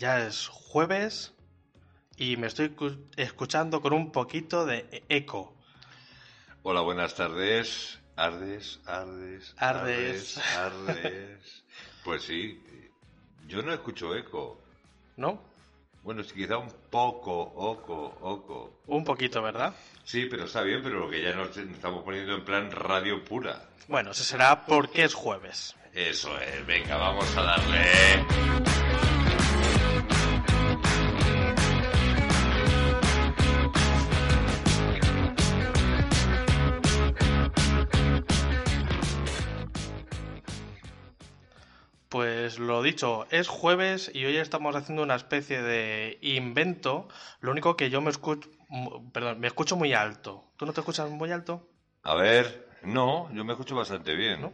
Ya es jueves y me estoy escuchando con un poquito de eco. Hola, buenas tardes. Ardes, Ardes, Ardes. Ardes. pues sí, yo no escucho eco. ¿No? Bueno, sí, quizá un poco, oco, oco. Un poquito, ¿verdad? Sí, pero está bien, pero lo que ya nos estamos poniendo en plan radio pura. Bueno, eso será porque es jueves. Eso es, venga, vamos a darle. Pues lo dicho, es jueves y hoy estamos haciendo una especie de invento. Lo único que yo me escucho, perdón, me escucho muy alto. ¿Tú no te escuchas muy alto? A ver, no, yo me escucho bastante bien. ¿no?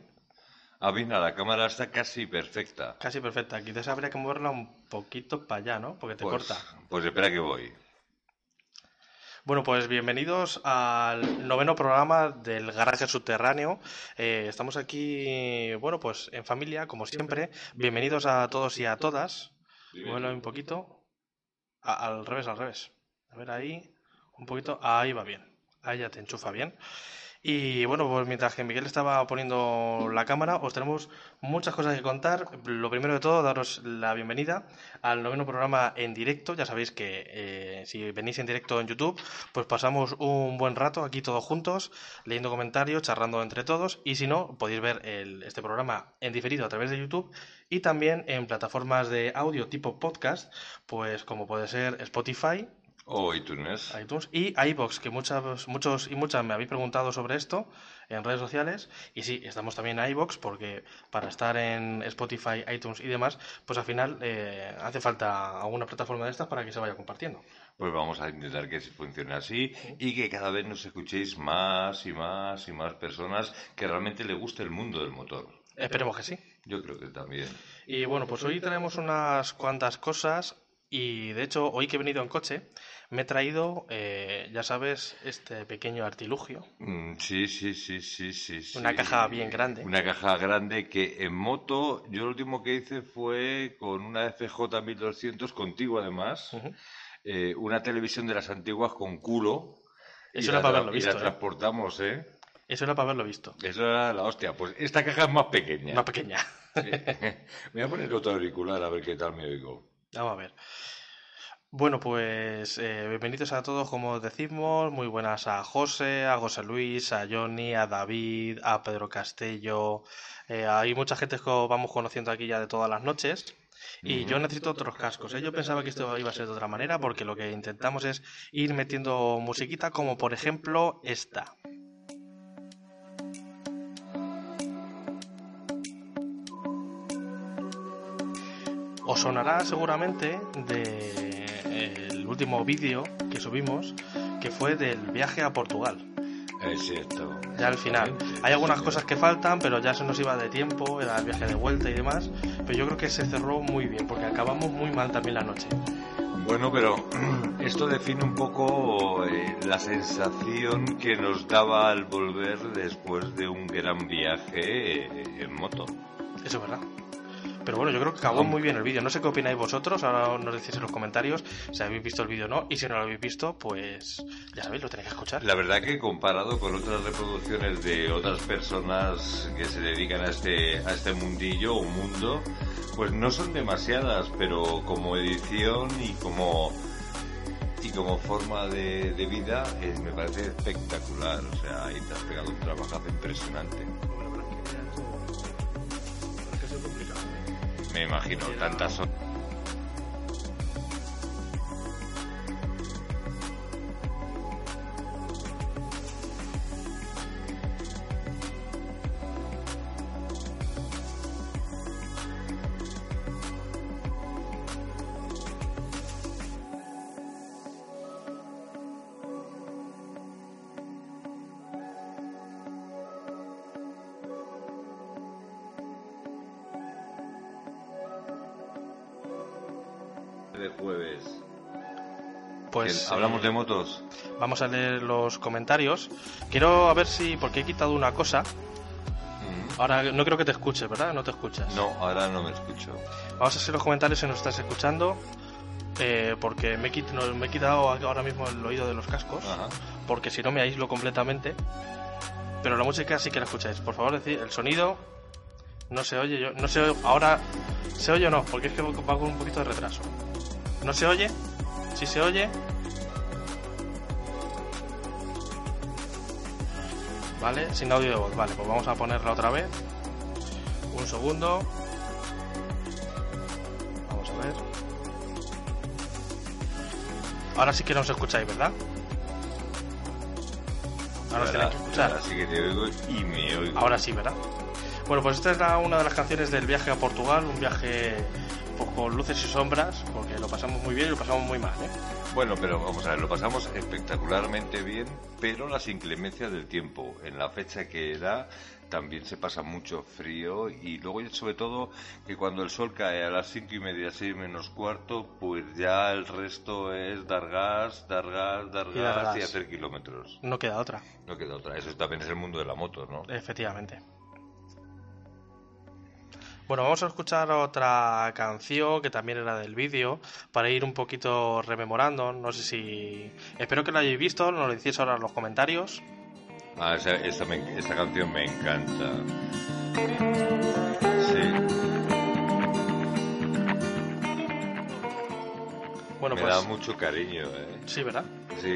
Ah, bien, la cámara está casi perfecta. Casi perfecta. Quizás habría que moverla un poquito para allá, ¿no? Porque te Pues- corta. Pues espera que voy. Bueno, pues bienvenidos al noveno programa del Garaje Subterráneo. Eh, estamos aquí, bueno, pues en familia, como siempre. Bienvenidos a todos y a todas. Bueno, un poquito. A- al revés, al revés. A ver ahí, un poquito. Ahí va bien. Ahí ya te enchufa bien. Y bueno, pues mientras que Miguel estaba poniendo la cámara, os tenemos muchas cosas que contar. Lo primero de todo, daros la bienvenida al noveno programa en directo. Ya sabéis que eh, si venís en directo en YouTube, pues pasamos un buen rato aquí todos juntos, leyendo comentarios, charlando entre todos. Y si no, podéis ver el- este programa en diferido a través de YouTube y también en plataformas de audio tipo podcast, pues como puede ser Spotify, O iTunes. iTunes y iBox, que muchas, muchos y muchas me habéis preguntado sobre esto en redes sociales. Y sí, estamos también en iBox porque para estar en Spotify, iTunes y demás, pues al final eh, hace falta alguna plataforma de estas para que se vaya compartiendo. Pues vamos a intentar que funcione así y que cada vez nos escuchéis más y más y más personas que realmente le guste el mundo del motor. Esperemos que sí. Yo creo que también. Y bueno, pues hoy tenemos unas cuantas cosas y de hecho hoy que he venido en coche me he traído, eh, ya sabes, este pequeño artilugio. Mm, sí, sí, sí, sí, sí, sí. Una caja bien grande. Una caja grande que en moto, yo lo último que hice fue con una FJ 1200 contigo además, eh, una televisión de las antiguas con culo. Eso y era la para haberlo y visto, la ¿eh? transportamos, ¿eh? Eso era para haberlo visto. Eso era la hostia. Pues esta caja es más pequeña. Más pequeña. Sí. Me voy a poner otro auricular a ver qué tal me oigo. Vamos a ver. Bueno, pues eh, bienvenidos a todos, como os decimos. Muy buenas a José, a José Luis, a Johnny, a David, a Pedro Castello. Eh, hay mucha gente que os vamos conociendo aquí ya de todas las noches. Y yo necesito otros cascos. ¿eh? Yo pensaba que esto iba a ser de otra manera porque lo que intentamos es ir metiendo musiquita como por ejemplo esta. Os sonará seguramente del último vídeo que subimos, que fue del viaje a Portugal. Es cierto. Ya al final. Hay algunas cosas que faltan, pero ya se nos iba de tiempo, era el viaje de vuelta y demás. Pero yo creo que se cerró muy bien, porque acabamos muy mal también la noche. Bueno, pero esto define un poco eh, la sensación que nos daba al volver después de un gran viaje eh, en moto. Eso es verdad. Pero bueno, yo creo que acabó muy bien el vídeo. No sé qué opináis vosotros, ahora nos decís en los comentarios si habéis visto el vídeo o no. Y si no lo habéis visto, pues ya sabéis, lo tenéis que escuchar. La verdad que comparado con otras reproducciones de otras personas que se dedican a este, a este mundillo o mundo, pues no son demasiadas, pero como edición y como y como forma de, vida eh, me parece espectacular. O sea, ahí te has pegado un trabajazo impresionante. Me imagino, tantas de jueves? Pues hablamos eh, de motos. vamos a leer los comentarios. Quiero a ver si, porque he quitado una cosa. Mm. Ahora no creo que te escuches, ¿verdad? No te escuchas. No, ahora no me escucho. Vamos a hacer los comentarios si nos estás escuchando. eh, porque me he, quit- no, me he quitado ahora mismo el oído de los cascos. Ajá. Porque si no me aíslo completamente. Pero la música sí que la escucháis. Por favor, decid, el sonido no se oye. Yo, no se oye- ahora se oye o no, porque es que va con un poquito de retraso. ¿No se oye? ¿Sí se oye? Vale, sin audio de voz. Vale, pues vamos a ponerla otra vez. Un segundo. Vamos a ver. Ahora sí que nos escucháis, ¿verdad? Ahora os tenéis que escuchar. ahora sí que te oigo y me oigo. Ahora sí, ¿verdad? Bueno, pues esta es la- una de las canciones del viaje a Portugal, un viaje pues, con luces y sombras, porque lo pasamos muy bien y lo pasamos muy mal, ¿eh? Bueno, pero vamos a ver, lo pasamos espectacularmente bien, pero las inclemencias del tiempo. En la fecha que da también se pasa mucho frío y luego sobre todo que cuando el sol cae a las cinco y media, seis menos cuarto, pues ya el resto es dar gas, dar gas, dar Y dar gas y gas. hacer kilómetros. No queda otra, No queda otra. Eso también es el mundo de la moto, ¿no? efectivamente. Bueno, vamos a escuchar otra canción que también era del vídeo para ir un poquito rememorando. No sé si. Espero que lo hayáis visto, nos lo decís ahora en los comentarios. Ah, esa, esa me- esa canción me encanta. Sí, Bueno, me pues. da mucho cariño, ¿eh? Sí, ¿verdad? Sí.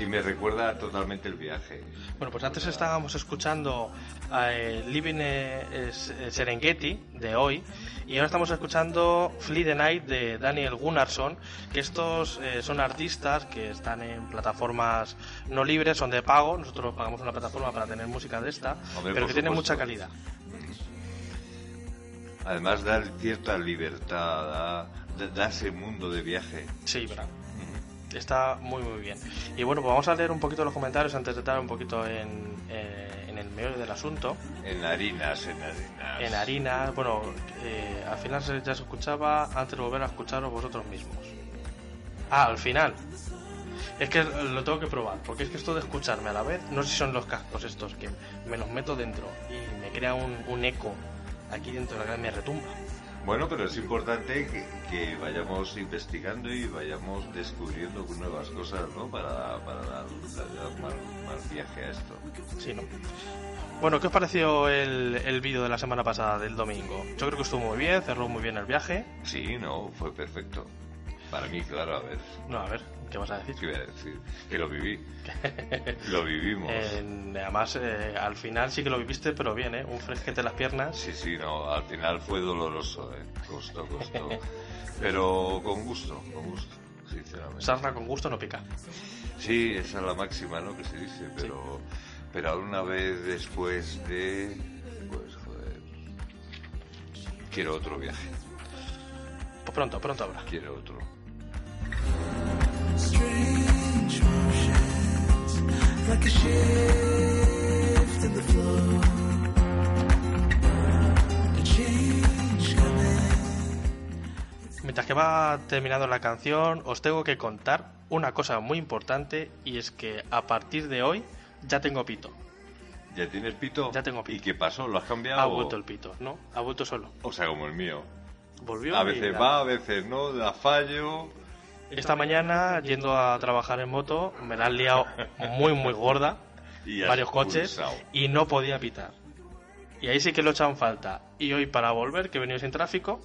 Y me recuerda totalmente el viaje. Bueno, pues antes estábamos escuchando eh, Living eh, eh, Serengeti de hoy y ahora estamos escuchando Flee the Night de Daniel Gunnarsson, que estos eh, son artistas que están en plataformas no libres, son de pago, nosotros pagamos una plataforma para tener música de esta, Hombre, pero que tiene mucha calidad. Además da cierta libertad, da ese mundo de viaje. Sí, verdad. Está muy muy bien. Y bueno, pues vamos a leer un poquito los comentarios antes de entrar un poquito en, eh, en el meollo del asunto. En harinas, en harinas. En harina, bueno, eh, al final ya se escuchaba antes de volver a escucharos vosotros mismos. Ah, al final. Es que lo tengo que probar, porque es que esto de escucharme a la vez, no sé si son los cascos estos, que me los meto dentro y me crea un, un eco aquí dentro de la cara, me retumba. Bueno, pero es importante que, que vayamos investigando y vayamos descubriendo nuevas cosas, ¿no? Para, para dar, dar más, más viaje a esto. Sí, ¿no? Bueno, ¿qué os pareció el, el vídeo de la semana pasada, del domingo? Yo creo que estuvo muy bien, cerró muy bien el viaje. Sí, no, fue perfecto. Para mí, claro, a ver, No, a ver, ¿qué vas a decir? ¿qué iba a decir? Que lo viví. lo vivimos. Eh, además, eh, al final sí que lo viviste, pero bien, ¿eh? Un fresquete en las piernas. Sí, sí, no, al final fue doloroso, ¿eh? Costó, costó. Pero con gusto, con gusto, sinceramente. Sarna con gusto no pica. Sí, esa es la máxima, ¿no? Que se dice, pero, pero una vez después de, pues, joder, quiero otro viaje, Pues pronto, pronto habrá. quiero otro. Mientras que va terminando la canción, os tengo que contar una cosa muy importante y es que a partir de hoy ya tengo pito. ¿Ya tienes pito? Ya tengo pito. ¿Y qué pasó? ¿Lo has cambiado? Ha vuelto el pito, ¿no? Ha vuelto solo. O sea, como el mío. Volvió. A veces la- va, a veces no, da fallo. Esta mañana, yendo a trabajar en moto, me la han liado muy, muy gorda. Y varios coches pulsado. y no podía pitar. Y ahí sí que lo echan falta. Y hoy para volver, que he venido sin tráfico,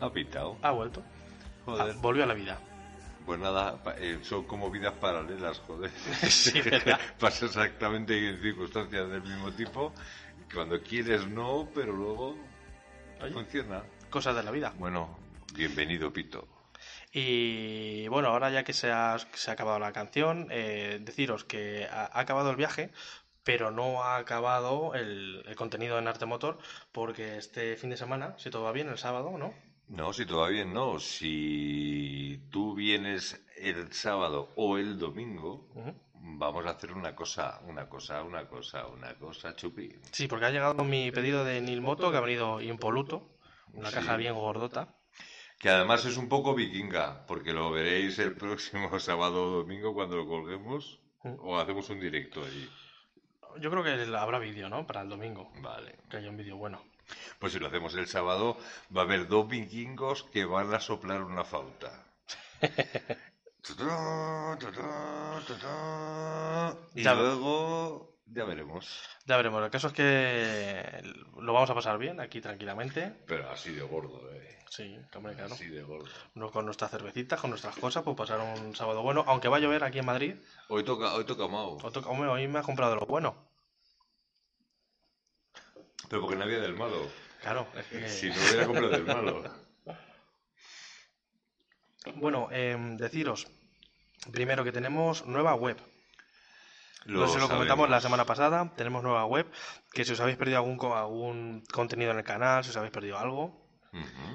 Ha pitado. ha vuelto. Joder. Ah, volvió a la vida. Pues nada, eh, son como vidas paralelas, joder. Sí. Pasa exactamente en circunstancias del mismo tipo. Cuando quieres no, pero luego Oye. funciona. Cosas de la vida. Bueno, bienvenido Pito. Y bueno, ahora ya que se ha, se ha acabado la canción, eh, deciros que ha, ha acabado el viaje, pero no ha acabado el, el contenido en Arte Motor, porque este fin de semana, si todo va bien, el sábado, ¿no? No, si todavía no. Si tú vienes el sábado o el domingo, vamos a hacer una cosa, una cosa, una cosa, una cosa, chupi. Sí, porque ha llegado mi pedido de Nilmoto, que ha venido impoluto, una Sí. caja bien gordota. Que además es un poco vikinga, porque lo veréis el próximo sábado o domingo cuando lo colguemos. Mm. O hacemos un directo allí. Yo creo que habrá vídeo, ¿no? Para el domingo. Vale. Que haya un vídeo bueno. Pues si lo hacemos el sábado, va a haber dos vikingos que van a soplar una flauta. Y luego ya veremos. Ya veremos. El caso es que lo vamos a pasar bien aquí tranquilamente. Pero así de gordo, eh. Sí, hombre, claro. Así de gordo. No con nuestras cervecitas, con nuestras cosas, pues pasar un sábado bueno. Aunque va a llover aquí en Madrid. Hoy toca, hoy toca Mau. o toca- hombre, hoy me ha comprado de lo bueno. Pero porque no había del malo. Claro, es que... Si no hubiera comprado del malo. Bueno, em, deciros, primero que tenemos nueva web. Lo no sé si lo comentamos la semana pasada, tenemos nueva web, que si os habéis perdido algún, algún contenido en el canal, si os habéis perdido algo,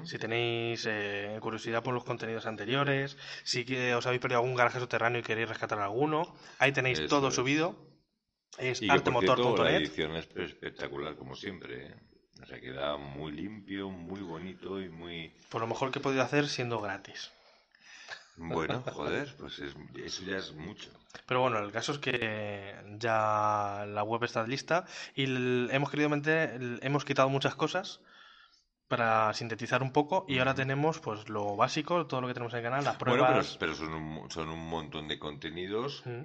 si tenéis eh, curiosidad por los contenidos anteriores, si os habéis perdido algún garaje subterráneo y queréis rescatar alguno, ahí tenéis Eso todo es. subido. Es cierto, la artemotor.net. edición es espectacular, como siempre. ¿eh? O sea, queda muy limpio, muy bonito y muy... Por lo mejor que he podido hacer siendo gratis. Bueno, joder, pues es- eso ya es mucho. Pero bueno, el caso es que ya la web está lista y hemos querido meter, hemos quitado muchas cosas para sintetizar un poco y ahora tenemos pues lo básico, todo lo que tenemos en el canal, las Bueno, pero, pruebas. pero son, un, son un montón de contenidos Mm.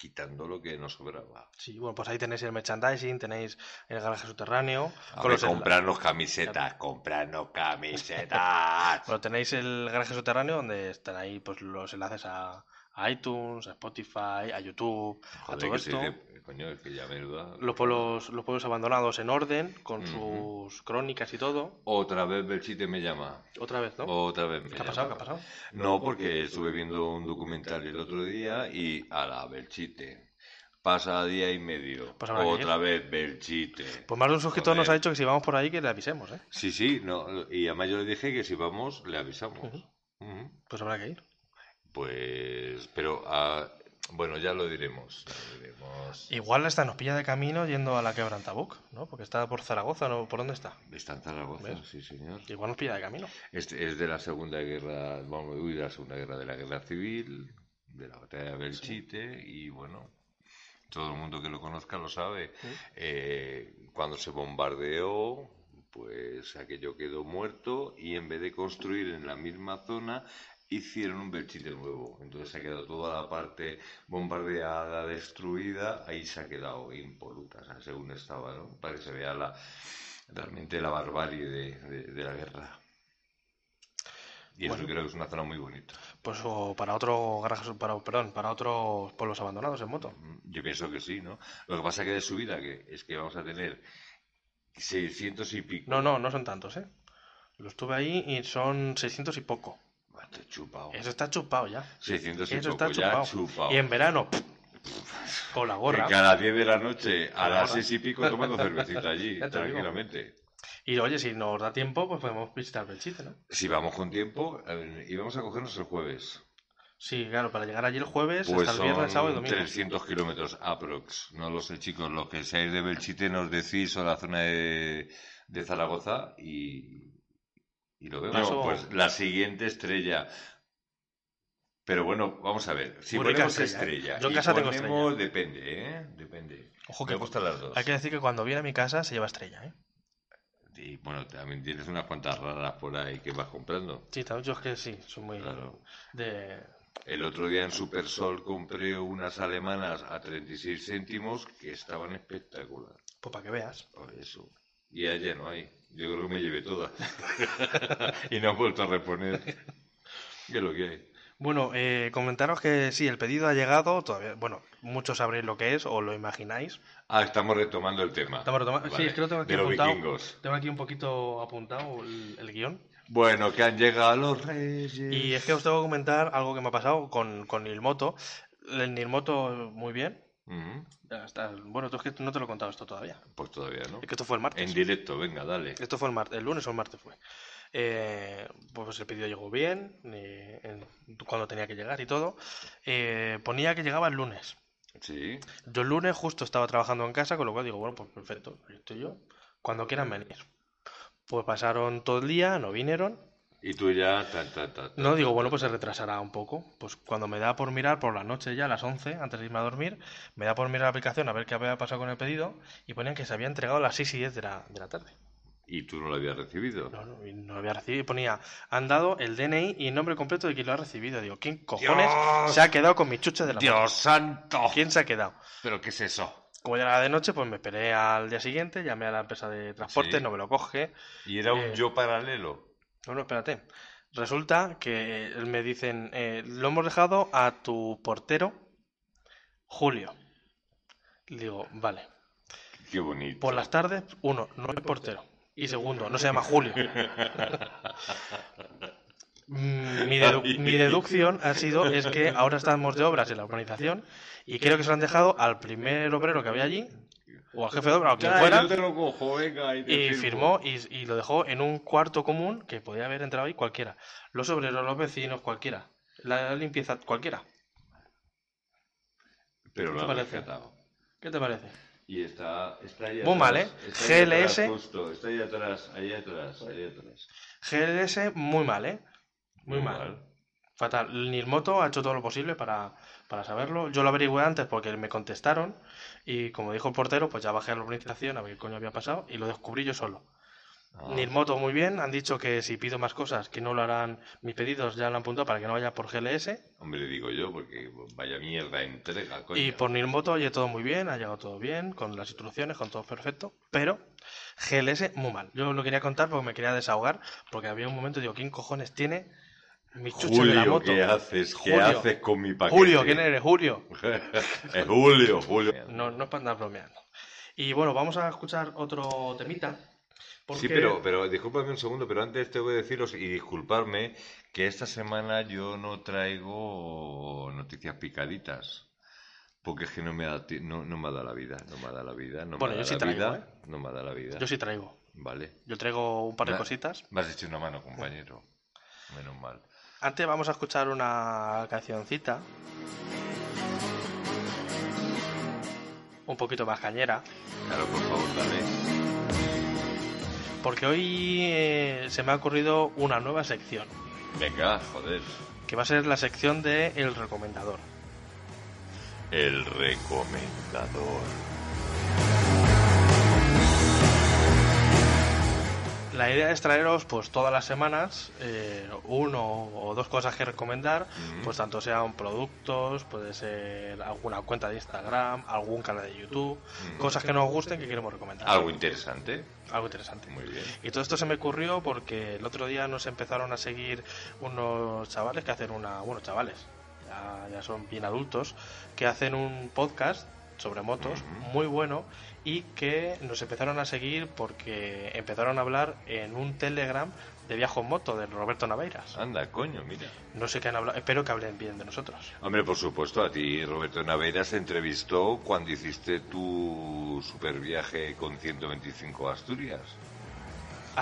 Quitando lo que nos sobraba. Sí, bueno, pues ahí tenéis el merchandising, tenéis el garaje subterráneo, A ver, comprarnos camisetas, comprarnos camisetas. Bueno, tenéis el garaje subterráneo donde están ahí pues los enlaces a, a iTunes, a Spotify, a YouTube, a todo esto. dice- coño, es que ya menuda. Los pueblos, los pueblos abandonados en orden, con sus crónicas y todo. Otra vez Belchite me llama. Otra vez, ¿no? Otra vez me ¿Qué ha pasado? ¿Qué ha pasado? No, porque estuve viendo un documental el otro día y a la Belchite. Pasa día y medio. Pues Otra vez Belchite. Pues más de un suscriptor nos ha dicho que si vamos por ahí que le avisemos, ¿eh? Sí, sí, no, y además yo le dije que si vamos, le avisamos. Pues habrá que ir. Pues, pero, ah, bueno, ya lo diremos. ya lo diremos. Igual esta nos pilla de camino yendo a la Quebrantabuc, ¿no? Porque está por Zaragoza, ¿no? ¿Por dónde está? Está en Zaragoza, ¿Ves? sí, señor. Igual nos pilla de camino. Este es de la Segunda Guerra, vamos, uy, de la Segunda Guerra de la Guerra Civil, de la batalla de Belchite, y bueno, todo el mundo que lo conozca lo sabe. Eh, cuando se bombardeó, pues aquello quedó muerto y en vez de construir en la misma zona, hicieron un Belchite nuevo. Entonces se ha quedado toda la parte bombardeada, destruida, ahí se ha quedado impoluta, o sea, según estaba, ¿no? Para que se vea la, realmente la barbarie de, de- de la guerra. Y eso creo que es una zona muy bonita. Pues o para otro para, perdón, para otros pueblos abandonados en moto. Yo pienso que sí, ¿no? Lo que pasa que de subida que es que vamos a tener 600 y pico. No, no, no son tantos, ¿eh? Lo estuve ahí y son 600 y poco. He chupado. Eso está chupado ya. 600 y Eso poco, está ya chupado. Y en verano, con la gorra. Que a las 10 de la noche, a las gorra. 6 y pico, tomando cervecita allí, digo. tranquilamente. Y oye, si nos da tiempo, pues podemos visitar Belchite, ¿no? Si vamos con tiempo, eh, íbamos a cogernos el jueves. Sí, claro, para llegar allí el jueves, Pues hasta el viernes, sábado y son domingo. 300 kilómetros aprox. No lo sé, chicos. Los que seáis de Belchite nos decís o la zona de, de Zaragoza y, y lo vemos. Pues la siguiente estrella. Pero bueno, vamos a ver. Si Muy rica ponemos estrella, estrella. Yo en casa tengo ponemos- depende, ¿eh? Depende. Ojo Me que gustan las dos. hay que decir que cuando viene a mi casa se lleva estrella, ¿eh? Y bueno, también tienes unas cuantas raras por ahí que vas comprando. Sí, también yo es que sí, soy muy Claro. de... El otro día en Supersol compré unas alemanas a 36 céntimos que estaban espectacular. Pues para que veas. Por eso. Y ayer no hay. Yo creo que me llevé todas. y no han vuelto a reponer. ¿Qué es lo que hay? Bueno, eh, comentaros que sí, el pedido ha llegado, todavía, bueno, muchos sabréis lo que es o lo imagináis. Ah, estamos retomando el tema. Estamos retomando- Sí, es que lo tengo aquí De los apuntado. vikingos. Tengo aquí un poquito apuntado el, el guion. Bueno, que han llegado los reyes. Y es que os tengo que comentar algo que me ha pasado con, con Nilmoto. El Nilmoto, muy bien. Ujú. Ya está. Bueno, tú es que no te lo he contado esto todavía. Pues todavía no. Es que esto fue el martes. En directo, venga, dale. Esto fue el martes, el lunes o el martes fue. Eh, pues el pedido llegó bien, eh, en- cuando tenía que llegar y todo. Eh, ponía que llegaba el lunes. Sí. Yo el lunes justo estaba trabajando en casa, con lo cual digo, bueno, pues perfecto, estoy yo. Cuando quieran venir. Pues pasaron todo el día, no vinieron. Y tú ya... ta, ta, ta. No, digo, bueno, pues se retrasará un poco. Pues cuando me da por mirar por la noche ya, a las 11, antes de irme a dormir, me da por mirar la aplicación a ver qué había pasado con el pedido y ponían que se había entregado a las 6 y 10 de la, de la tarde. Y tú no lo habías recibido. No, no, no lo había recibido. Y ponía, han dado el DNI y el nombre completo de quien lo ha recibido. Digo, ¿quién cojones Dios. se ha quedado con mi chuche de la? ¡Dios santo! ¿Quién se ha quedado? ¿Pero qué es eso? Como ya era de noche, pues me esperé al día siguiente, llamé a la empresa de transporte, Sí. no me lo coge. ¿Y era un Eh, yo paralelo? No, no, espérate. Resulta que eh, me dicen, eh, lo hemos dejado a tu portero, Julio. Digo, vale. Qué bonito. Por las tardes, uno, no hay portero. Y segundo, no se llama Julio. Mi, dedu- mi deducción ha sido es que ahora estamos de obras en la urbanización y creo que se lo han dejado al primer obrero que había allí, o al jefe de obra, o quien fuera, yo te lo cojo, venga. Y, te y firmo. firmó y, y lo dejó en un cuarto común que podía haber entrado ahí cualquiera. Los obreros, los vecinos, cualquiera. La limpieza, cualquiera. Pero ¿Qué lo parece? rescatado. ¿Qué te parece? Y está, está ahí Muy mal, ¿eh? está ahí atrás, GLS. justo, está ahí atrás, ahí atrás, ahí atrás. GLS, muy mal, ¿eh? Muy, mal. Fatal. Nilmoto ha hecho todo lo posible para, para saberlo. Yo lo averigüé antes porque me contestaron y como dijo el portero, pues ya bajé a la organización a ver qué coño había pasado y lo descubrí yo solo. Ah. Nilmoto muy bien, han dicho que si pido más cosas que no lo harán, mis pedidos ya lo han apuntado para que no vaya por GLS Hombre, digo yo, porque vaya mierda entrega, coño. y por Nilmoto oye todo muy bien, ha llegado todo bien, con las instrucciones, con todo perfecto, pero GLS muy mal. Yo lo quería contar porque me quería desahogar, porque había un momento, digo, ¿quién cojones tiene mi chuche de la Julio, moto? ¿qué haces? ¿Qué Julio. haces con mi paquete? Julio, ¿quién eres? Julio. es Julio, Julio. No, no es para andar bromeando. Y bueno, vamos a escuchar otro temita. Porque... Sí, pero, pero discúlpame un segundo, pero antes tengo que deciros y disculparme que esta semana yo no traigo noticias picaditas. Porque es que no me, ha, no, no me ha dado la vida, no me ha dado la vida, no Bueno, me ha yo sí la traigo, vida, no me ha dado la vida. Yo sí traigo. Vale. Yo traigo un par de Me- cositas. Me has hecho una mano, compañero. Menos mal. Antes vamos a escuchar una cancioncita. Un poquito más cañera. Claro, por favor, dale. Porque hoy eh, se me ha ocurrido una nueva sección. Venga, joder. Que va a ser la sección de El Recomendador. El recomendador. La idea es traeros pues todas las semanas eh, uno o dos cosas que recomendar, Mm. pues tanto sean productos, puede ser alguna cuenta de Instagram, algún canal de YouTube, Mm. cosas que nos gusten que queremos recomendar. Algo interesante. Algo interesante. Muy bien. Y todo esto se me ocurrió porque el otro día nos empezaron a seguir unos chavales que hacen una, bueno, chavales, ya, ya son bien adultos, que hacen un podcast sobre motos muy bueno y que nos empezaron a seguir porque empezaron a hablar en un Telegram de viaje en moto de Roberto Naveiras. Anda, coño, mira. No sé qué han hablado, espero que hablen bien de nosotros. Hombre, por supuesto, a ti Roberto Naveras se entrevistó cuando hiciste tu super viaje con 125 a Asturias.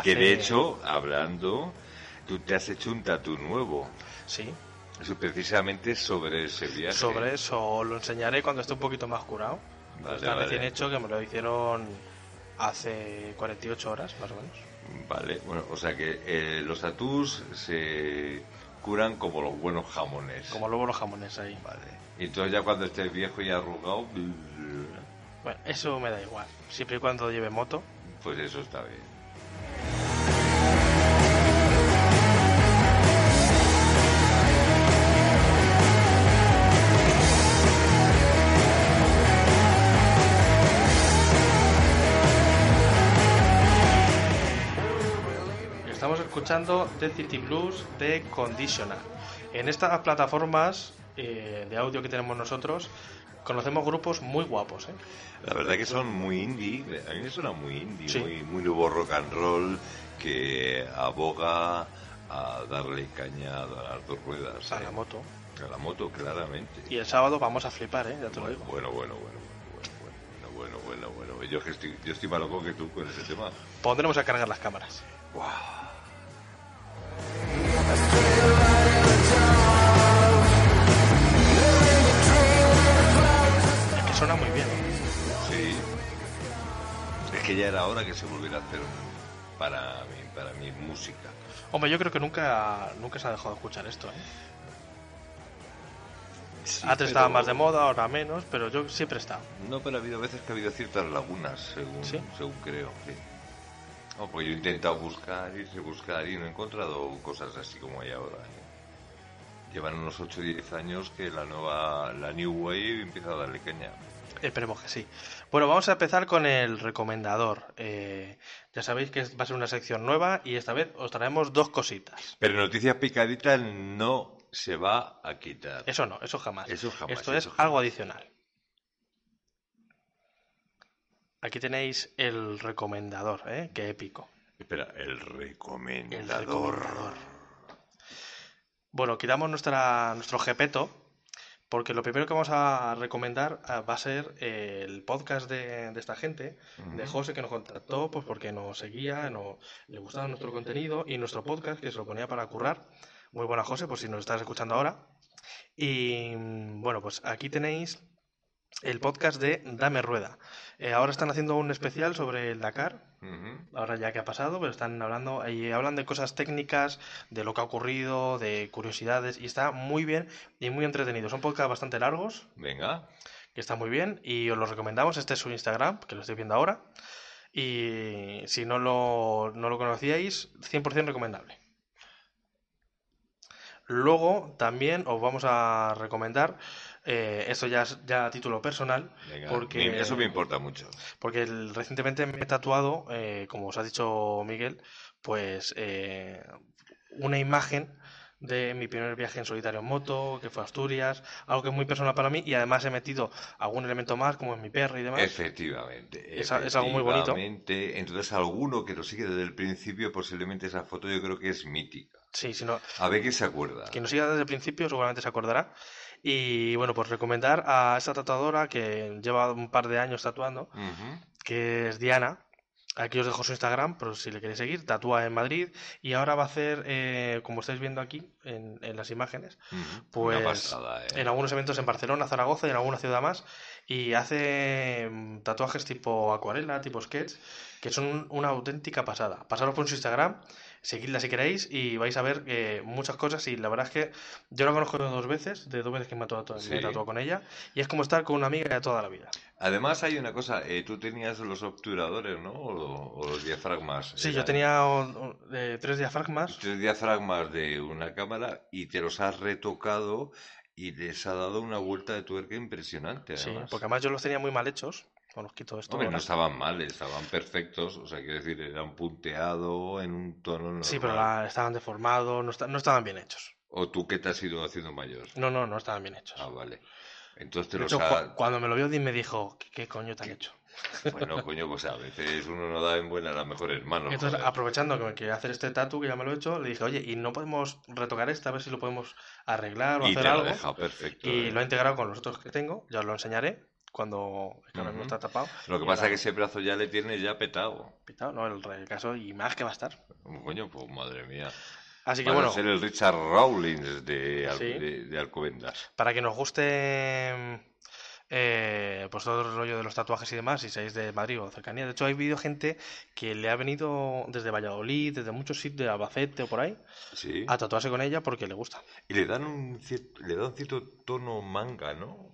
Que de hecho, hablando, tú te has hecho un tatu nuevo. Sí, Eso precisamente sobre ese viaje. sobre eso lo enseñaré cuando esté un poquito más curado. Vale, Está vale. recién hecho que me lo hicieron hace 48 horas, más o menos. Vale, bueno, o sea que eh, los tatús se curan como los buenos jamones. Como luego los jamones ahí. Vale. Y entonces ya cuando estés viejo y arrugado, Bueno, eso me da igual. Siempre y cuando lleve moto. pues eso está bien. Escuchando The City Blues de Conditional. En estas plataformas eh, de audio que tenemos nosotros, conocemos grupos muy guapos. ¿eh? La verdad que son muy indie, a mí me suena muy indie, Sí. muy, muy nuevo rock and roll que aboga a darle caña a las dos ruedas. A ¿eh? la moto. A la moto, claramente. Y el sábado vamos a flipar, ¿eh? ya te lo Bueno, digo. bueno, bueno, bueno, bueno, bueno, bueno, bueno, bueno. Yo, estoy, yo estoy más loco que tú con ese tema. Pondremos a cargar las cámaras. Es que suena muy bien. Sí. Es que ya era hora que se volviera a hacer para mi, para mi música. Hombre, yo creo que nunca, nunca se ha dejado de escuchar esto, ¿eh? Sí, Antes pero- estaba más de moda, ahora menos, pero yo siempre estado. No, pero ha habido veces que ha habido ciertas lagunas, según, ¿Sí? según creo. Sí. No, porque yo he intentado buscar y buscar y no he encontrado cosas así como hay ahora. ¿eh? Llevan unos 8 o 10 años que la nueva, la New Wave empieza a darle caña. Esperemos que sí. Bueno, vamos a empezar con el recomendador. Eh, ya sabéis que va a ser una sección nueva y esta vez os traemos dos cositas. Pero noticias picaditas no se va a quitar. Eso no, eso jamás. Eso jamás, Esto es eso jamás. algo adicional. Aquí tenéis el recomendador, ¿eh? Qué épico. Espera, el El recomendador. recomendador. Bueno, quitamos nuestra, nuestro jepeto, porque lo primero que vamos a recomendar ah, va a ser eh, el podcast de, de esta gente, de. José, que nos contactó pues porque nos seguía, no, le gustaba nuestro contenido y nuestro podcast, que se lo ponía para currar. Muy buena, José, por si nos estás escuchando ahora. Y mm, bueno, pues aquí tenéis el podcast de Dame Rueda. Eh, ahora están haciendo un especial sobre el Dakar, ahora ya que ha pasado, pero están hablando y hablan de cosas técnicas, de lo que ha ocurrido, de curiosidades y está muy bien y muy entretenido. Son podcasts bastante largos, Venga. que está muy bien y os los recomendamos. Este es su Instagram, que lo estoy viendo ahora. Y si no lo, no lo conocíais, 100% recomendable. Luego también os vamos a recomendar, eh, esto ya, es- ya a título personal, Venga. Porque- Eso me importa mucho. porque el- recientemente me he tatuado, eh, como os ha dicho Miguel, pues eh, una imagen de mi primer viaje en solitario en moto, que fue a Asturias, algo que es muy personal para mí y además he metido algún elemento más, como es mi perro y demás. Efectivamente. Es a- es algo muy bonito. efectivamente. Entonces, alguno que lo sigue desde el principio, posiblemente esa foto yo creo que es mítica. Sí, si no, A ver quién se acuerda. quien nos siga desde el principio seguramente se acordará. Y bueno, pues recomendar a esa tatuadora que lleva un par de años tatuando, que es Diana. Aquí os dejo su Instagram, por si le queréis seguir. Tatúa en Madrid y ahora va a hacer, eh, como estáis viendo aquí en, en las imágenes. Pues, pasada, ¿eh? en algunos eventos en Barcelona, Zaragoza y en alguna ciudad más. Y hace mm, tatuajes tipo acuarela, tipo sketch, que son una auténtica pasada. Pasaros por su Instagram, seguidla si queréis y vais a ver eh, muchas cosas. Y la verdad es que yo la conozco dos veces, de dos veces que me he tatuado, Sí. con ella. Y es como estar con una amiga de toda la vida. Además, hay una cosa. eh, tú tenías los obturadores, ¿no? O, lo- o los diafragmas. Sí, yo tenía eh, tres diafragmas. Tres diafragmas de una cámara y te los has retocado y les ha dado una vuelta de tuerca impresionante, Sí, porque además yo los tenía muy mal hechos. Os los. Hombre, no estaban mal, estaban perfectos. O sea, quiero decir, era un punteado en un tono normal. Sí, pero la- estaban deformados, no, esta- no estaban bien hechos. ¿O tú qué te has ido haciendo mayor? No, no, no estaban bien hechos. Ah, vale. Entonces te De los hecho, ha... cu- cuando me lo vio, Di me dijo, ¿qué, qué coño te han hecho? Bueno, coño, pues a veces uno no da en buena a las mejores manos. Entonces, joder. aprovechando que me quería hacer este tatu, que ya me lo he hecho, le dije, oye, ¿y no podemos retocar este? A ver si lo podemos arreglar o Y hacer te lo algo. ha dejado perfecto. Y ¿eh? lo he integrado con los otros que tengo, ya os lo enseñaré cuando es que ahora mismo Ujú. está tapado. Lo que pasa es que ese brazo ya le tienes ya petado. pitado, no, el, el caso, y más que va a estar. Coño, pues madre mía. Así que bueno, a ser el Richard Rawlings de, Sí. de, de Alcobendas. para que nos guste eh, pues todo el rollo de los tatuajes y demás, si seáis de Madrid o cercanía. De hecho, ha habido gente que le ha venido desde Valladolid, desde muchos sitios de Albacete o por ahí, Sí. a tatuarse con ella porque le gusta. Y le dan un cierto, le da un cierto tono manga, ¿no?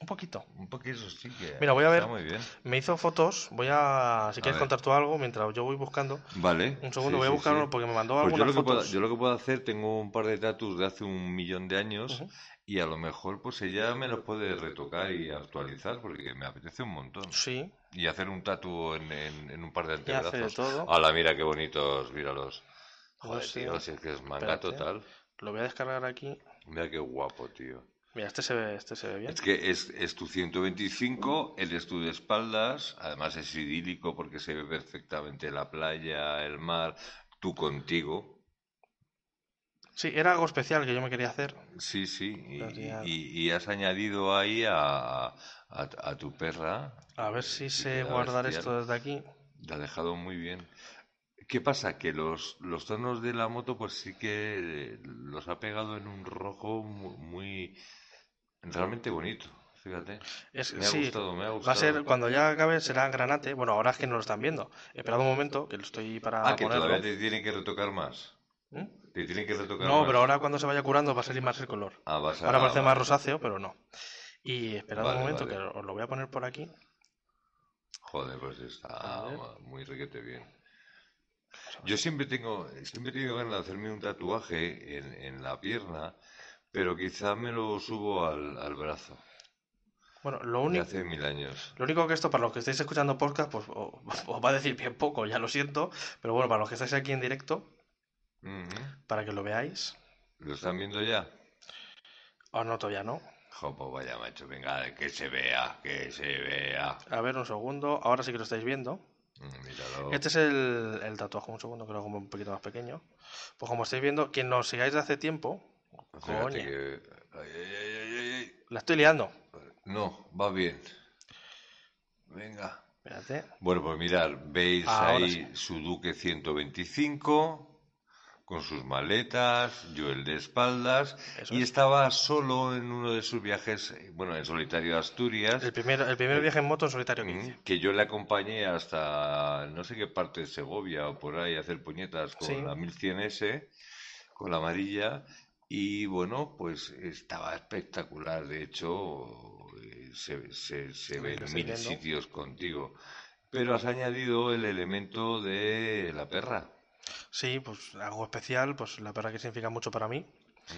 Un poquito. Un poquito sí que Mira, voy a está ver. muy bien. Me hizo fotos, voy a... Si quieres ver. contar tú algo, mientras yo voy buscando. Vale. Un segundo, sí, voy a buscarlo sí. porque me mandó Pues yo algunas lo, que puedo, fotos. yo lo que puedo hacer, tengo un par de tatus de hace un millón de años y a lo mejor pues ella me los puede retocar y actualizar porque me apetece un montón. Sí, Y hacer un tatu en, en- en un par de antebrazos. todo. Hala, mira qué bonitos, míralos. Joder, sé. tío, si es que es manga Espérate. total. Lo voy a descargar aquí. Mira qué guapo, tío. Mira, este se ve, este se ve bien. Es que es, es tu 125, él es tu de espaldas, además es idílico porque se ve perfectamente la playa, el mar, tú contigo. Sí, era algo especial que yo me quería hacer. Sí, sí, y, ya. y- y has añadido ahí a, a, a tu perra, A ver si Sí, sé guardar bestial. esto desde aquí. te ha dejado muy bien. ¿Qué pasa? Que los, los tonos de la moto pues sí que los ha pegado en un rojo mu- muy, realmente bonito. fíjate. Es, Me ha sí, gustado, me ha va a gustado. ser, cuando ya acabe será granate. Bueno, ahora es que no lo están viendo. Esperad un momento, que lo estoy para Ah, que ponerlo. todavía te tiene que retocar más. ¿Mm? Te tiene que retocar No, más. pero ahora cuando se vaya curando va a salir más el color. Ah, vas a... Ahora parece más rosáceo, pero no. Y esperad Vale, un momento, vale. que os lo voy a poner por aquí. Joder, pues está muy requete bien. Yo siempre tengo, siempre he tenido ganas de hacerme un tatuaje en, en la pierna, pero quizá me lo subo al, al brazo. Bueno, lo único, hace mil años. lo único que esto, para los que estáis escuchando podcast, pues os va a decir bien poco, ya lo siento. Pero bueno, para los que estáis aquí en directo, Ujú. para que lo veáis. ¿Lo están viendo ya? O no, todavía no. Jo, pues vaya macho, venga, que se vea, que se vea. A ver, un segundo. Ahora sí que lo estáis viendo. Mm, Míralo. Este es el, el tatuaje, un segundo, que lo hago un poquito más pequeño. Pues como estáis viendo, quien nos sigáis de hace tiempo, coño, que- ay, ay, ay, la estoy liando. No, va bien. Venga. Espérate. Bueno, pues mirar, veis Ahora ahí sí. su Duque 125 con sus maletas, yo el de espaldas, Eso y es. estaba solo en uno de sus viajes, eh, bueno, en solitario a Asturias, El primer, el primer viaje en moto en solitario que hice. que yo le acompañé hasta no sé qué parte de Segovia o por ahí a hacer puñetas con Sí. la 1100S, con la amarilla, y bueno, pues estaba espectacular, de hecho, eh, se, se, se mil viendo. sitios contigo. Pero has añadido el elemento de la perra. Sí, pues algo especial, pues la perra que significa mucho para mí.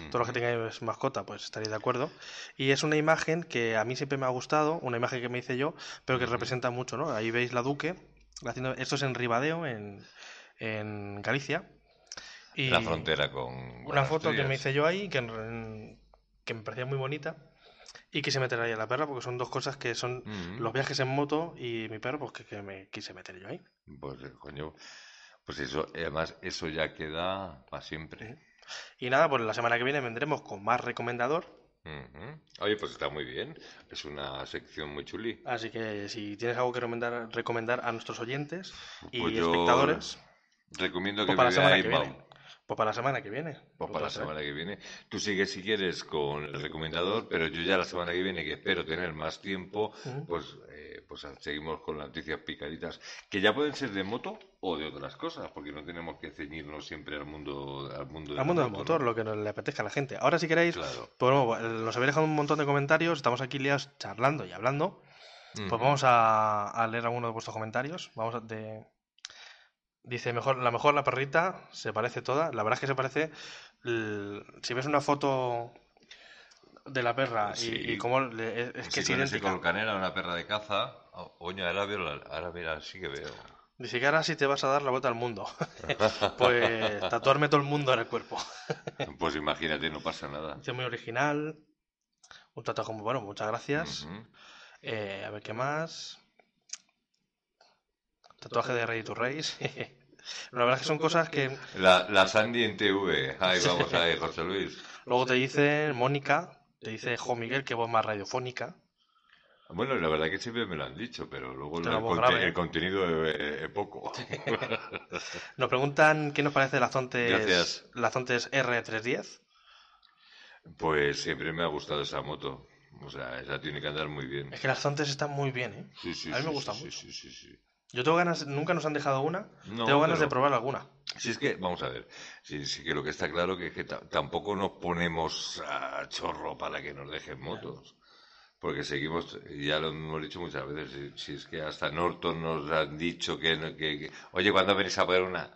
Todos los que tengáis mascota, pues estaréis de acuerdo. Y es una imagen que a mí siempre me ha gustado, una imagen que me hice yo, pero que representa mucho, ¿no? Ahí veis la Duque, haciendo... esto es en Ribadeo, en, en Galicia. Y La frontera con. Una foto que me hice yo ahí, que, en- que me parecía muy bonita, y quise meter ahí a la perra, porque son dos cosas que son Mm. los viajes en moto y mi perro, pues que, que me quise meter yo ahí. Pues, eh, coño. Pues eso, y además, eso ya queda para siempre. Y nada, pues la semana que viene vendremos con más recomendador. Oye, pues está muy bien. Es una sección muy chuli. Así que si tienes algo que recomendar, recomendar a nuestros oyentes y Pues espectadores, Recomiendo que pues para la semana que Inbound. viene. Pues para la semana que viene. Pues Pues para la semana que viene. Tú sigues si quieres con el recomendador, pero yo ya la semana que viene, que espero tener más tiempo, pues, eh, pues seguimos con las noticias picaditas, que ya pueden ser de moto o de otras cosas, porque no tenemos que ceñirnos siempre al mundo, al mundo, Al mundo del moto, motor, ¿no? lo que nos le apetezca a la gente. Ahora si queréis, Claro. pues bueno, nos habéis dejado un montón de comentarios, estamos aquí liados charlando y hablando. Pues vamos a, a leer algunos de vuestros comentarios. Vamos a de... Dice, mejor, la mejor la perrita se parece toda. La verdad es que se parece. Si ves una foto de la perra y- Sí. y, cómo le- es, es que Sí, es con canela, una perra de caza. Oh, Oña, ahora, veo ahora mira, sí que veo. Dice que ahora sí te vas a dar la vuelta al mundo. pues tatuarme todo el mundo en el cuerpo. Pues imagínate, no pasa nada. Dice muy original. Un tatuaje muy bueno, muchas gracias. Eh, a ver qué más. Tatuaje de Ready to Race. la verdad es que son cosas que La, la Sandy en TV. Ahí vamos ahí, José Luis. luego te dice Mónica, te dice Jo Miguel, que voz más radiofónica. Bueno, la verdad que siempre me lo han dicho, pero luego el, conte- contenido es, es poco. Nos preguntan qué nos parece las Zontes, Gracias. las Zontes R310. Pues siempre me ha gustado esa moto. O sea, esa tiene que andar muy bien. Es que las Zontes están muy bien, ¿eh? Sí, sí, a mí me sí, sí, mucho. sí, sí, sí. Yo tengo ganas, nunca nos han dejado una, No, tengo ganas pero- de probar alguna. Si es que, vamos a ver, sí, sí que lo que está claro que, es que ta- tampoco nos ponemos a chorro para que nos dejen motos. Porque seguimos, ya lo hemos dicho muchas veces, si, si es que hasta Norton nos han dicho que, no- que- que, oye, ¿cuándo venís a poner una?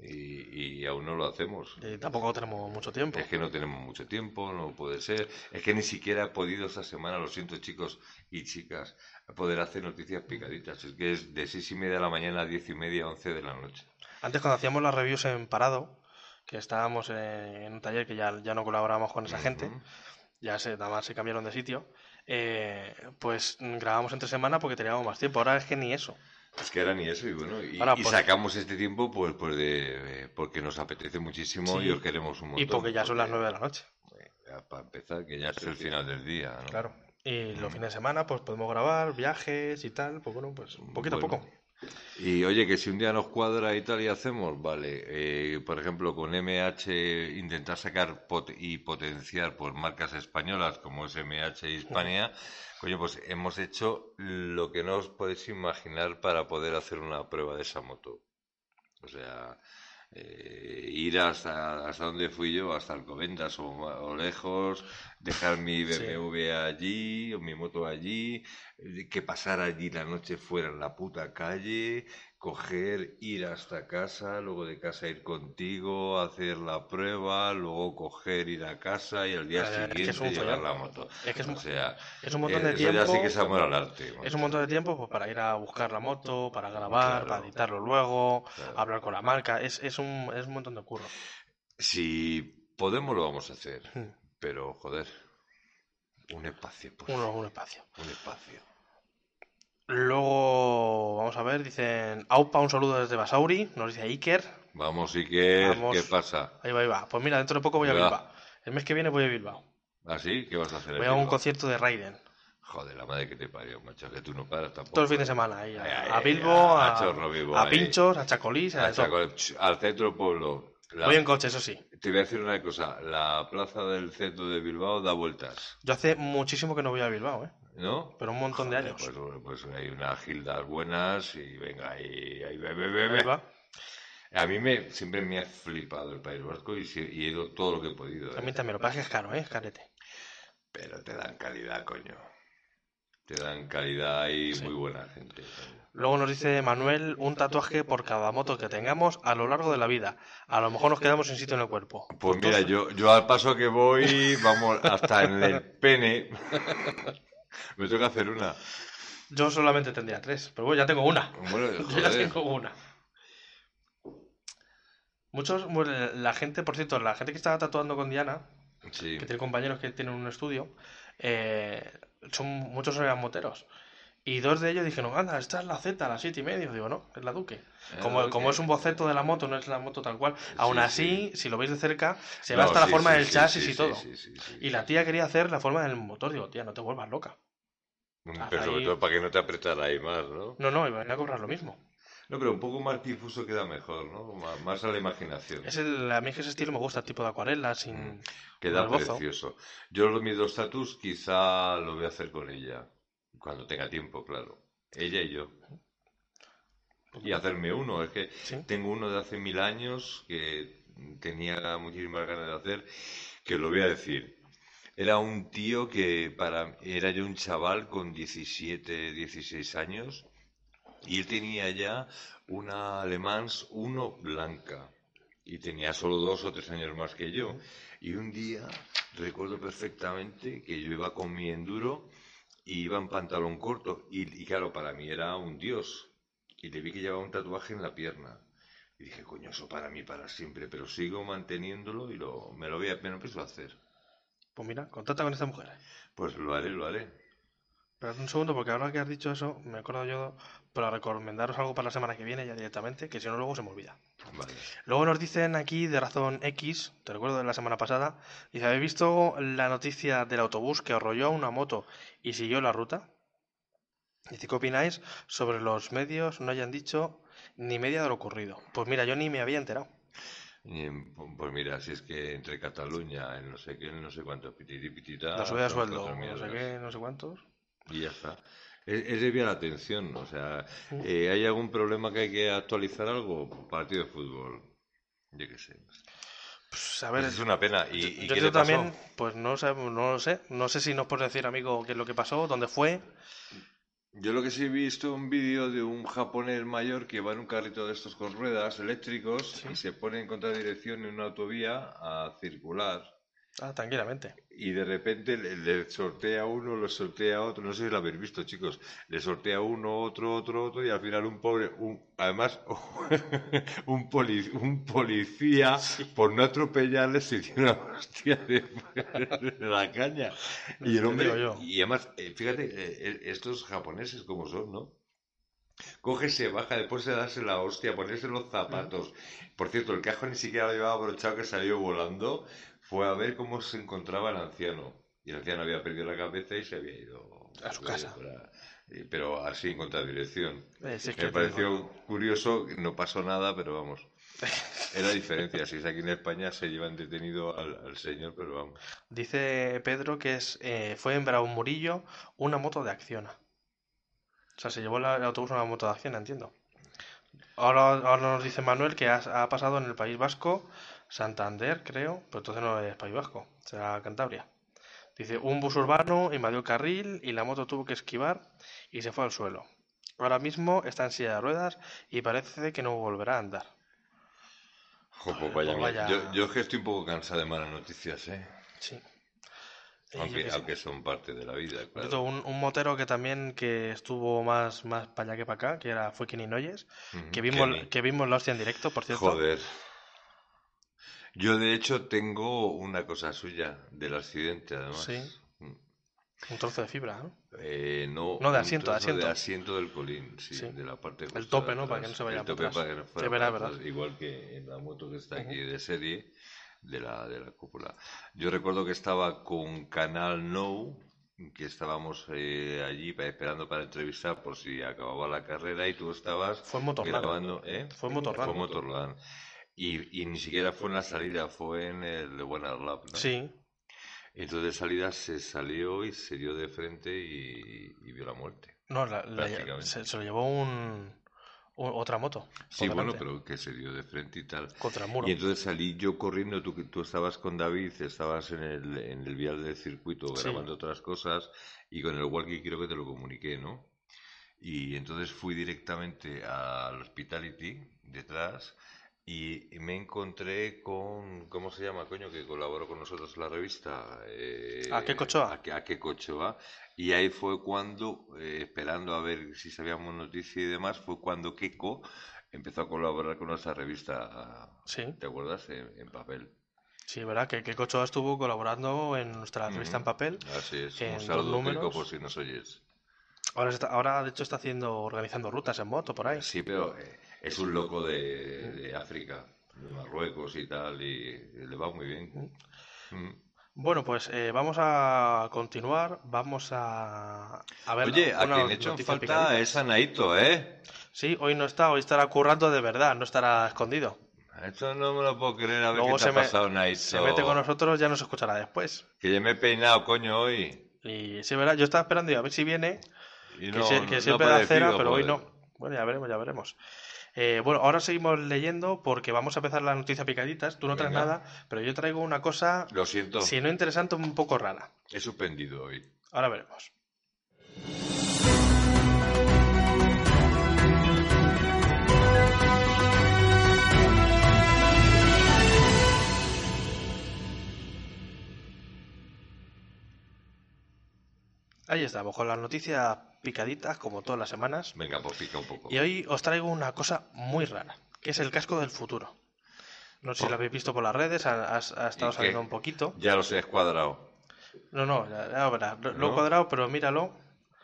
Y, y aún no lo hacemos. Y tampoco tenemos mucho tiempo. Es que no tenemos mucho tiempo, no puede ser. Es que ni siquiera he podido esta semana, lo siento chicos y chicas, poder hacer noticias picaditas. Es que es de seis y media de la mañana a diez y media, once de la noche. Antes cuando hacíamos las reviews en Parado, que estábamos eh, en un taller que ya, ya no colaborábamos con esa gente, ya se, nada más se cambiaron de sitio, eh, pues grabamos entre semana porque teníamos más tiempo. Ahora es que ni eso. Es que era ni eso, y bueno, y, Ahora, y pues- sacamos este tiempo pues, pues de, eh, porque nos apetece muchísimo Sí, y os queremos un montón. Y porque ya son las porque, nueve de la noche. eh, ya para empezar, que ya es el final del día, ¿no? Claro. Y los Mm. fines de semana, pues podemos grabar viajes y tal, pues bueno, pues poquito a Bueno, poco. Y oye, que si un día nos cuadra y tal y hacemos, vale, eh, por ejemplo, con MH intentar sacar pot- y potenciar por marcas españolas como es MH Hispania, coño, pues hemos hecho lo que no os podéis imaginar para poder hacer una prueba de esa moto. O sea, eh, ir hasta, hasta donde fui yo, hasta Alcobendas o, o lejos, dejar mi Sí. BMW allí o mi moto allí, que pasar allí la noche fuera en la puta calle, coger, ir hasta casa, luego de casa ir contigo, hacer la prueba, luego coger, ir a casa y al día Eh, que siguiente es un llevar la moto. Es que es o un- sea, Es un montón eh, de eso tiempo. ya sí que es amor al arte. Es un montón de tiempo pues, para ir a buscar la moto, para grabar, Claro. para editarlo luego, Claro. hablar con la marca. Es, es, un, es un montón de curro. Si podemos lo vamos a hacer, Hmm. pero joder, un espacio, pues, un espacio. un espacio. Luego, vamos a ver, dicen Aupa, un saludo desde Basauri, nos dice Iker. Vamos, Iker, Vamos. ¿qué pasa? Ahí va, ahí va. Pues mira, dentro de poco voy a va. Bilbao. El mes que viene voy a Bilbao. ¿Así? ¿Qué vas a hacer? Voy a un Bilbao? concierto de Raiden. Joder, la madre que te parió, macho, que tú no paras tampoco. Todo el fin de semana. Ahí, a, a Bilbo, a a, chorro a. Pinchos, a Chacolís, a Ah, eso. chaco, ch, al centro pueblo. La- Voy en coche, eso sí. Te voy a decir una cosa, la plaza del centro de Bilbao da vueltas, Yo hace muchísimo que no voy a Bilbao, ¿eh? ¿No? Pero un montón de años. Pues, pues hay unas gildas buenas y venga, ahí, ahí. Ahí va. A mí me, siempre me ha flipado el País Vasco y, y he ido todo lo que he podido. ¿eh? A mí también, lo pasa es caro, ¿eh? Carete. Pero te dan calidad, coño. Te dan calidad y Sí. muy buena gente. coño. Luego nos dice Manuel, un tatuaje por cada moto que tengamos a lo largo de la vida. A lo mejor nos quedamos sin sitio en el cuerpo. Pues mira, yo, yo al paso que voy, vamos, hasta en el pene, me toca hacer una. Yo solamente tendría tres, pero bueno, ya tengo una. Bueno, Yo ya tengo una. Muchos, bueno, la gente, por cierto, la gente que estaba tatuando con Diana, Sí. que tiene compañeros que tienen un estudio, eh, son muchos eran moteros. Y dos de ellos dijeron, anda, esta es la Z, la siete y medio. Digo, no, es la Duque. Como, como es un boceto de la moto, no es la moto tal cual. Aún Sí, así, si lo veis de cerca, se ve No, hasta la forma del chasis y todo. Y la tía quería hacer la forma del motor. Digo, tía, no te vuelvas loca. Mm, Pero sobre ahí- todo para que no te apretara ahí más, ¿no? No, no, y van a cobrar lo mismo. No, pero un poco más difuso queda mejor, ¿no? Más, más a la imaginación. Es el, a mí ese estilo me gusta, el tipo de acuarela, sin... Queda el bozo. precioso. Yo los mis dos tatus quizá lo voy a hacer con ella. Cuando tenga tiempo, claro. Ella y yo. Y hacerme uno. Es que Sí. tengo uno de hace mil años que tenía muchísimas ganas de hacer, que lo voy a decir. Era un tío que para era yo un chaval con 17, 16 años y él tenía ya una Alemans 1 blanca y tenía solo dos o tres años más que yo. Y un día recuerdo perfectamente que yo iba con mi enduro y iba en pantalón corto y, claro, para mí era un dios. Y le vi que llevaba un tatuaje en la pierna. Y dije, coño, eso para mí para siempre, pero sigo manteniéndolo y lo, me lo voy a, me lo a hacer. Pues mira, contacta con esta mujer. Pues lo haré, lo haré. Pero un segundo, porque ahora que has dicho eso, me acuerdo yo para recomendaros algo para la semana que viene ya directamente, que si no luego se me olvida. Vale. Luego nos dicen aquí de razón X, te recuerdo de la semana pasada, dice, ¿habéis visto la noticia del autobús que arrolló a una moto y siguió la ruta? Dice, ¿qué opináis sobre los medios no hayan dicho ni media de lo ocurrido? Pues mira, yo ni me había enterado. Pues mira, si es que entre Cataluña, el no sé qué, el no sé cuánto, pitiri pitita, La subida de son sueldo, no sé qué, no sé cuántos. Y ya está. Es, es desviar la atención, o sea, eh, ¿hay algún problema que hay que actualizar algo? Partido de fútbol, yo qué sé. Pues a ver, Pues es una pena. ¿Y, yo, y yo qué yo le pasó? también, pues no, sé, no lo sé. No sé si nos puedes decir, amigo, qué es lo que pasó, dónde fue. Yo lo que sí he visto un vídeo de un japonés mayor que va en un carrito de estos con ruedas eléctricos y se pone en contradirección en una autovía a circular Ah, tranquilamente. y de repente le, le sortea uno, lo sortea otro, no sé si lo habéis visto chicos, le sortea uno, otro, otro, otro y al final un pobre, un, además un, poli- un policía por no atropellarle se dio una hostia de, de la caña. Y el hombre, y además, eh, fíjate, eh, eh, estos japoneses como son, ¿no? Coge, se baja, después de darse la hostia, ponerse los zapatos. Por cierto, el cajo ni siquiera lo llevaba abrochado, que salió volando. Fue a ver cómo se encontraba el anciano. Y el anciano había perdido la cabeza y se había ido A su casa. para- y- pero así en contradirección. Eh, es que Me pareció curioso, no pasó nada, pero vamos. Era diferencia. Si es aquí en España, se llevan detenido al, al señor, pero vamos. Dice Pedro que es, eh, fue en Bravo Murillo una moto de Acciona. O sea, se llevó la- el autobús una moto de Acciona, entiendo. Ahora, ahora nos dice Manuel que ha, ha pasado en el País Vasco, Santander, creo, pero entonces no es País Vasco, será Cantabria. Dice, un bus urbano invadió el carril y la moto tuvo que esquivar y se fue al suelo. Ahora mismo está en silla de ruedas y parece que no volverá a andar. Pues Joder, vaya pues vaya- Yo, yo es que estoy un poco cansado de malas noticias, ¿eh? Sí. Aunque, son parte de la vida, claro. un, un motero que también que estuvo más, más para allá que para acá, que era, fue Kenny Noyes, que vimos, Kenny. que vimos la hostia en directo, por cierto. Joder. Yo, de hecho, tengo una cosa suya del accidente, además. Sí. Mm. Un trozo de fibra, ¿no? Eh, no, No, de un asiento, de asiento. asiento del colín, sí, Sí. de la parte El tope, de ¿no? Para que no se vaya El para tope atrás. para que no fuera Sí, igual que en la moto que está aquí de serie de la, de la cúpula. Yo recuerdo que estaba con Canal No, que estábamos eh, allí esperando para entrevistar por si acababa la carrera y tú estabas Fue en Motorland. grabando, ¿eh? Fue en Motorland. Fue Motorland. Y, y ni siquiera fue en la salida, fue en el de Buena Lab, ¿no? Sí, Entonces de salida se salió y se dio de frente y, y vio la muerte. no, la- la- se, se lo llevó un, un- otra moto. Sí, bueno, pero que se dio de frente y tal. Contra el muro. Y entonces salí yo corriendo, tú, tú estabas con David, estabas en el, en el vial del circuito Sí. grabando otras cosas y con el walkie creo que te lo comuniqué, ¿no? Y entonces fui directamente al Hospitality detrás y me encontré con, ¿cómo se llama, coño? Que colaboró con nosotros en la revista. Eh, ¿A qué Ochoa? A, a Keiko Ochoa. Y ahí fue cuando, eh, esperando a ver si sabíamos noticia y demás, fue cuando Keiko empezó a colaborar con nuestra revista, Sí, ¿te acuerdas? En, en papel. sí, verdad, que, que Cochoa estuvo colaborando en nuestra revista en papel. Así es. En Un saludo, Keiko, por si nos oyes. Ahora, está- ahora de hecho está haciendo, organizando rutas en moto por ahí. Sí, pero eh, es un loco de, de África, de Marruecos y tal, y le va muy bien. Mm. Bueno, pues eh, vamos a continuar, vamos a, a ver Oye, a quien echan noticia falta picadita. es a Naito, ¿eh? Sí, hoy no está, hoy estará currando de verdad, no estará escondido. Esto no me lo puedo creer, a ver Luego qué te ha me- pasado, Naito. Se mete con nosotros, ya nos escuchará después. Que ya me he peinado, coño, hoy. Y sí, ¿verdad? Yo estaba esperando y a ver si viene, Y que, no siempre da cera, pero hoy no. Bueno, ya veremos, ya veremos. Eh, bueno, ahora seguimos leyendo porque vamos a empezar las noticias picaditas. Tú no traes Venga. nada, pero yo traigo una cosa, Lo siento, si no interesante, un poco rara. he suspendido hoy. Ahora veremos. Ahí estamos, con las noticias picaditas, como todas las semanas. Venga, pues pica un poco. Y hoy os traigo una cosa muy rara, que es el casco del futuro. No sé si lo habéis visto por las redes, ha, ha- ha estado saliendo un poquito. Ya los he escuadrado. No, no, ya, ya verás. Lo, he cuadrado, pero míralo.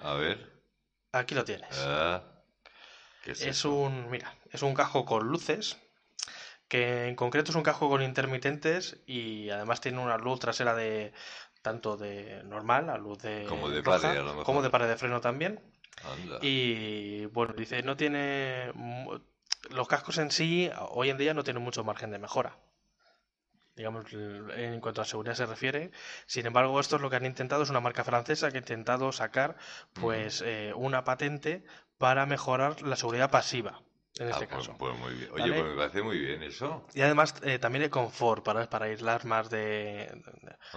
A ver. Aquí lo tienes. Ah, ¿qué es un, mira, es un casco con luces, que en concreto es un casco con intermitentes y además tiene una luz trasera de tanto de normal, la luz de Como de roja, pared, a lo mejor. como de pared de freno también. Anda. Y bueno, dice, no tiene los cascos en sí hoy en día no tienen mucho margen de mejora. Digamos, en cuanto a seguridad se refiere. Sin embargo, esto es lo que han intentado, es una marca francesa que ha intentado sacar pues eh, una patente para mejorar la seguridad pasiva, en Ah, este pues, caso. pues muy bien. Oye, ¿Vale? pues me parece muy bien eso. Y además eh, también el confort para, para aislar más de,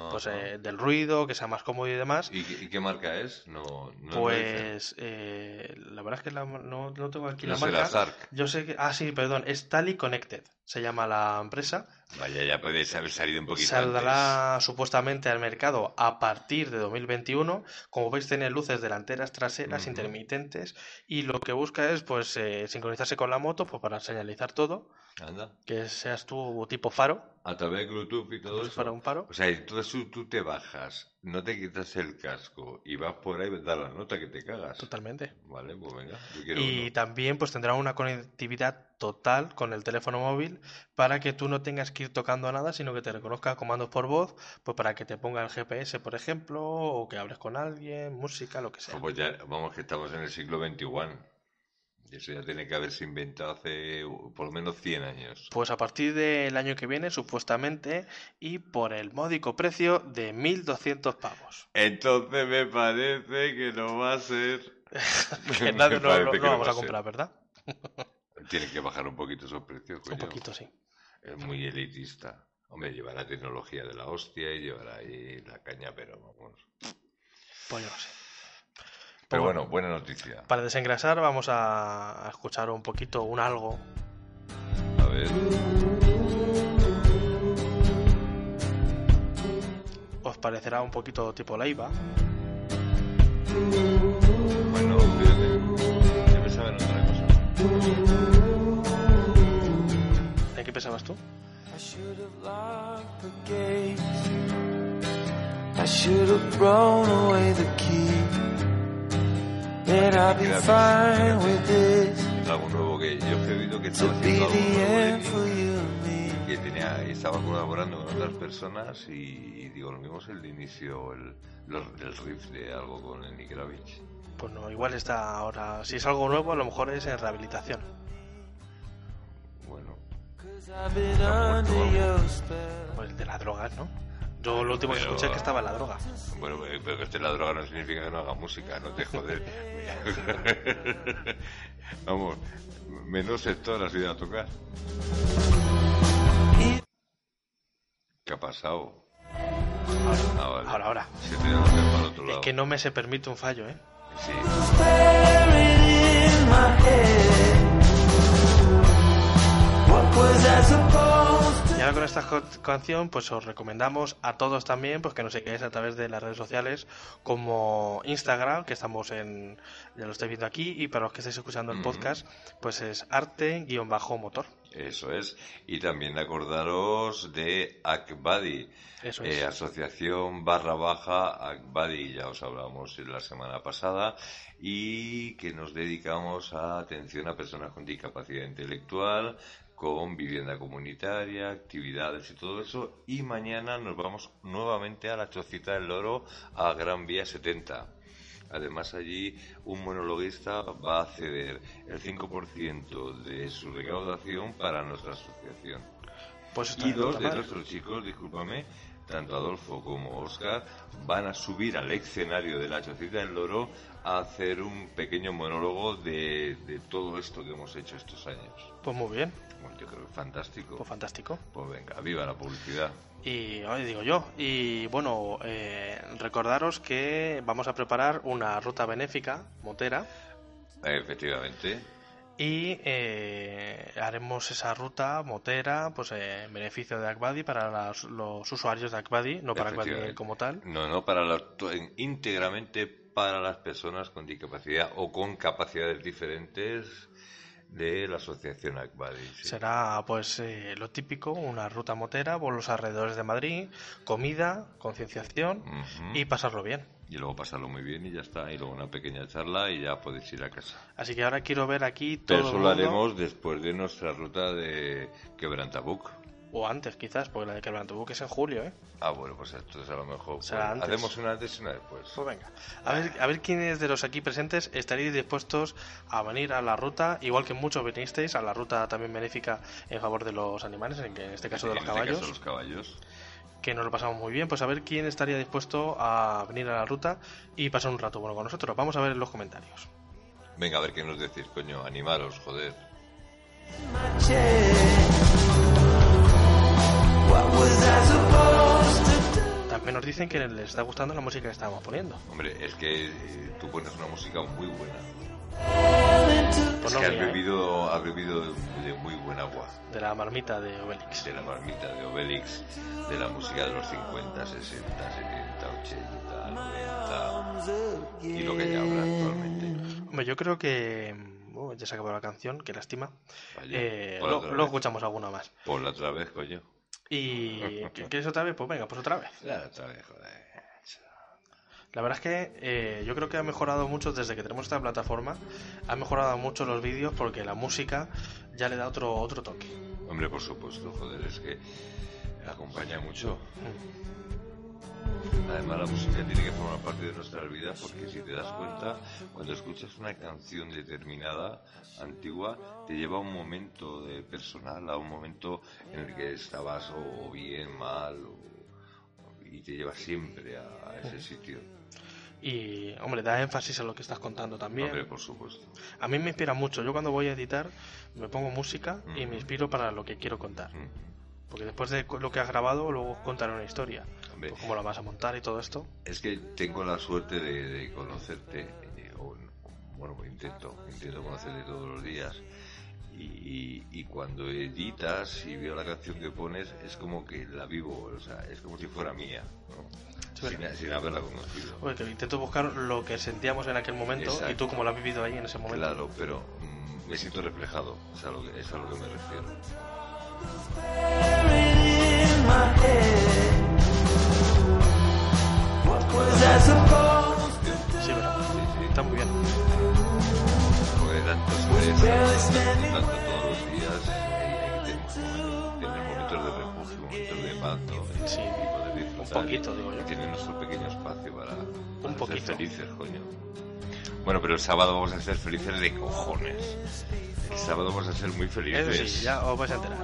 pues, eh, del ruido, que sea más cómodo y demás. ¿Y, qué- y qué marca es? No. Pues eh, la verdad es que la- no, no tengo aquí No la marca. Yo sé que. Ah, sí, perdón. Es Tally Connected. Se llama la empresa. Vaya, ya podéis haber salido un poquito Saldrá supuestamente al mercado a partir de 2021. Como veis, tiene luces delanteras, traseras, intermitentes. Y lo que busca es pues eh, sincronizarse con la moto pues, para señalizar todo. Anda. Que seas tú tipo faro. A través de Bluetooth y todo eso. fuera un paro. O sea, entonces tú, tú te bajas, no te quitas el casco y vas por ahí, da la nota que te cagas. Totalmente. Vale, pues venga, yo Y uno. también pues tendrá una conectividad total con el teléfono móvil para que tú no tengas que ir tocando nada, sino que te reconozca comandos por voz, pues para que te ponga el GPS, por ejemplo, o que hables con alguien, música, lo que sea. Pues ya, vamos, que estamos en el siglo XXI. Eso ya tiene que haberse inventado hace por lo menos 100 años. Pues a partir del año que viene, supuestamente, y por el módico precio de 1.200 pavos. Entonces me parece que no va a ser. Que no, no- que no no vamos va a comprar, ¿verdad? Tiene que bajar un poquito esos precios, Un coño. poquito, sí. Es muy elitista. Hombre, llevará tecnología de la hostia y llevará ahí la caña, pero vamos. Pues yo no sé. Pero Pues bueno, buena noticia. Para desengrasar vamos a a escuchar un poquito, un algo. A ver. Os parecerá un poquito tipo Leiva. Bueno, fíjate. Yo pensaba en otra cosa. ¿En qué pensabas tú? I should have locked the gates. I should have thrown away the key. Be fine with this. Algo nuevo que yo he oído que estaba haciendo algo nuevo and que tenía, estaba colaborando con otras personas y, y digo, lo mismo es el de inicio, el, los- el riff de algo con el Nick Gravitch. Pues no, igual está ahora. Si es algo nuevo, a lo mejor es en rehabilitación. Bueno, muerto. Pues el de las drogas, ¿no? Yo lo último que Pero- escuché es que estaba en la droga. bueno, pero que esté en la droga no significa que no haga música, no te jodes. Vamos, menos sector has ido a tocar. ¿Qué ha pasado? Ah, vale. Ahora, ahora. Se te ha para el otro Es que no me se permite un fallo, ¿eh? Sí. What was I supposed ahora con esta canción, pues os recomendamos a todos también, pues que nos sigáis a través de las redes sociales como Instagram, que estamos en, ya lo estáis viendo aquí, y para los que estáis escuchando el podcast, pues es arte-motor. Eso es. Y también acordaros de Akbadi, Eso eh, es. asociación barra baja Akbadi, ya os hablamos la semana pasada, y que nos dedicamos a atención a personas con discapacidad intelectual, con vivienda comunitaria, actividades y todo eso. Y mañana nos vamos nuevamente a la Chocita del Loro, a Gran Vía 70. Además allí un monologuista va a ceder el 5% de su recaudación para nuestra asociación. Pues Y dos de nuestros chicos, discúlpame, tanto Adolfo como Oscar, van a subir al escenario de la Chocita del Loro a hacer un pequeño monólogo de, de todo esto que hemos hecho estos años. Pues muy bien, Bueno, yo creo que fantástico. pues fantástico. Pues venga, viva la publicidad. Y hoy digo yo, y bueno, eh, recordaros que vamos a preparar una ruta benéfica, motera, Efectivamente. Y eh, haremos esa ruta motera pues eh, en beneficio de Akbadi para las- los usuarios de Akbadi, no para Akbadi Efectivamente. como tal. No, no, para en- íntegramente para las personas con discapacidad o con capacidades diferentes de la asociación Akbadi. sí. Será pues eh, lo típico, una ruta motera por los alrededores de Madrid, comida, concienciación y pasarlo bien. Y luego pasarlo muy bien y ya está. Y luego una pequeña charla y ya podéis ir a casa. Así que ahora quiero ver aquí todo Pero eso lo haremos después de nuestra ruta de Quebrantabuc. o antes quizás, porque la de Quebrantobuque es en julio, ¿eh? Ah, bueno, pues entonces a lo mejor pues, hacemos una antes y una después. Pues venga, a ver, a ver quiénes de los aquí presentes estaréis dispuestos a venir a la ruta, igual que muchos vinisteis, a la ruta también benéfica en favor de los animales, en, que- en este caso de los en este caballos, caso, los caballos. Que nos lo pasamos muy bien, pues a ver quién estaría dispuesto a venir a la ruta y pasar un rato bueno con nosotros. Vamos a ver en los comentarios. Venga, a ver qué nos decís, coño. Animaros, joder. También nos dicen que les está gustando la música que estamos poniendo. Hombre, es que eh, tú pones una música muy buena. Es que has ¿eh? bebido, has bebido de, de muy buen agua. de la marmita de Obelix. De la marmita de Obelix, de la música de los 50, 60, 70, 80, 90 y lo que ya habrá actualmente. Hombre, yo creo que... oh, ya se acabó la canción, qué lástima. Vaya, Eh, lo- luego escuchamos alguna más. Ponla otra vez, coño. ¿Y ¿qué- quieres otra vez? Pues venga, pues otra vez. Ya, otra vez, joder. La verdad es que eh, yo creo que ha mejorado mucho desde que tenemos esta plataforma. Ha mejorado mucho los vídeos porque la música ya le da otro, otro toque. Hombre, por supuesto, joder, es que acompaña mucho. Además, la música tiene que formar parte de nuestras vidas porque si te das cuenta, cuando escuchas una canción determinada, antigua, te lleva a un momento de personal, a un momento en el que estabas o bien, mal, o- y te lleva siempre a, a ese sitio. Y, hombre, da énfasis a lo que estás contando también. Hombre, por supuesto. A mí me inspira mucho. Yo cuando voy a editar me pongo música y Ujú. me inspiro para lo que quiero contar. Mm. Porque después de lo que has grabado, luego contar una historia. Hombre, Pues cómo la vas a montar y todo esto. Es que tengo la suerte de, de conocerte, eh, o, bueno, intento, intento conocerte todos los días. Y, y- y cuando editas y veo la canción que pones, es como que la vivo, o sea, es como si fuera mía, ¿no? Sí, sin, sin haberla conocido. Oye, que intento buscar lo que sentíamos en aquel momento y Exacto. tú como lo has vivido ahí en ese momento. Claro, pero mm, me siento reflejado, es a lo que, es a lo que me refiero. Sí. Sí, sí. Está muy bien. Porque tanto estrés, tanto todos los días, tener momentos de refugio, momentos de paz, ¿no? Sí. Y poder disfrutar. Un poquito, digo yo. Tener nuestro pequeño espacio para, para ser poquito. felices, coño. Bueno, pero el sábado vamos a ser felices de cojones. El sábado vamos a ser muy felices. Eso sí, ya os vais a enterar.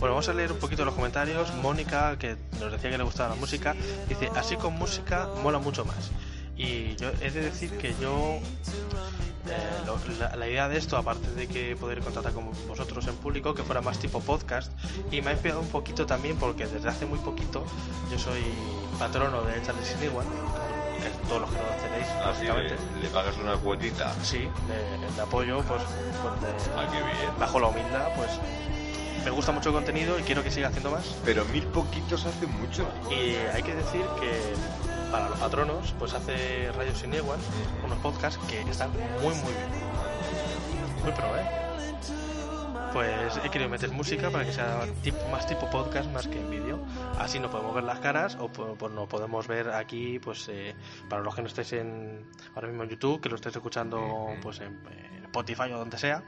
Bueno, vamos a leer un poquito los comentarios. Mónica, que nos decía que le gustaba la música, dice, así con música mola mucho más. Y yo he de decir que yo, eh, lo- la, la idea de esto, aparte de que poder contactar con vosotros en público, que fuera más tipo podcast, y me ha inspirado un poquito también porque desde hace muy poquito yo soy patrono de Charlie Sin Igual, que todos los que lo tenéis, Así básicamente. le, le pagas una cuotita. Sí, de, de apoyo, pues, pues de- Ah, qué bien. bajo la humildad, pues me gusta mucho el contenido y quiero que siga haciendo más. Pero mil poquitos hace mucho. Y hay que decir que para los patronos, pues hace Radio Sin Igual unos podcasts que están muy, muy bien. Muy pro, ¿eh? Pues he querido meter música para que sea tipo, más tipo podcast más que en vídeo. Así no podemos ver las caras o pues no podemos ver aquí, pues eh, para los que no estéis en, ahora mismo en YouTube, que lo estéis escuchando pues en, en Spotify o donde sea,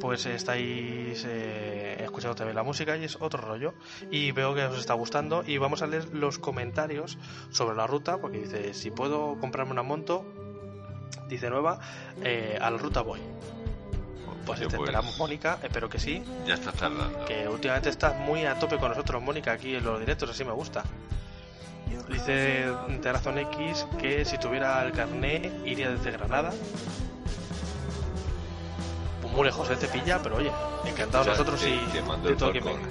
pues estáis eh, escuchando también la música y es otro rollo. Y veo que os está gustando y vamos a leer los comentarios sobre la ruta, porque dice, si puedo comprarme una moto, dice nueva, eh, a la ruta voy. Pues te pues, esperamos, Mónica, espero que sí. Ya estás tardando. Que últimamente estás muy a tope con nosotros, Mónica, aquí en los directos, así me gusta. Dice Terrazón X que si tuviera el carné iría desde Granada. Muy lejos, ¿eh? te pilla, pero oye, encantados nosotros te- y te mando de todo falcón. venga.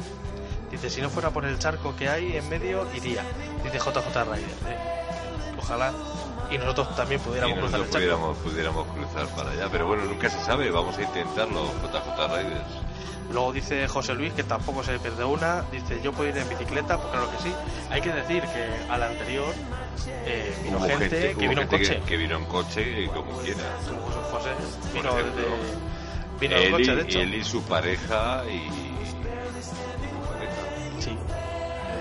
Dice, si no fuera por el charco que hay en medio, iría. Dice JJ Rider. ¿eh? Ojalá. Y nosotros también Y pudiéramos cruzar el charco. pudiéramos, cruzar para allá. Pero bueno, nunca se sabe. Vamos a intentarlo, JJ Raiders. Luego dice José Luis que tampoco se pierde una. Dice, yo puedo ir en bicicleta, pues claro que sí. Hay que decir que al anterior eh, vino gente, que vino en coche. Que, que vino en coche y como quiera. Como José José vino desde... Vino él, coche, y, de hecho. él y su pareja y... su pareja. Sí.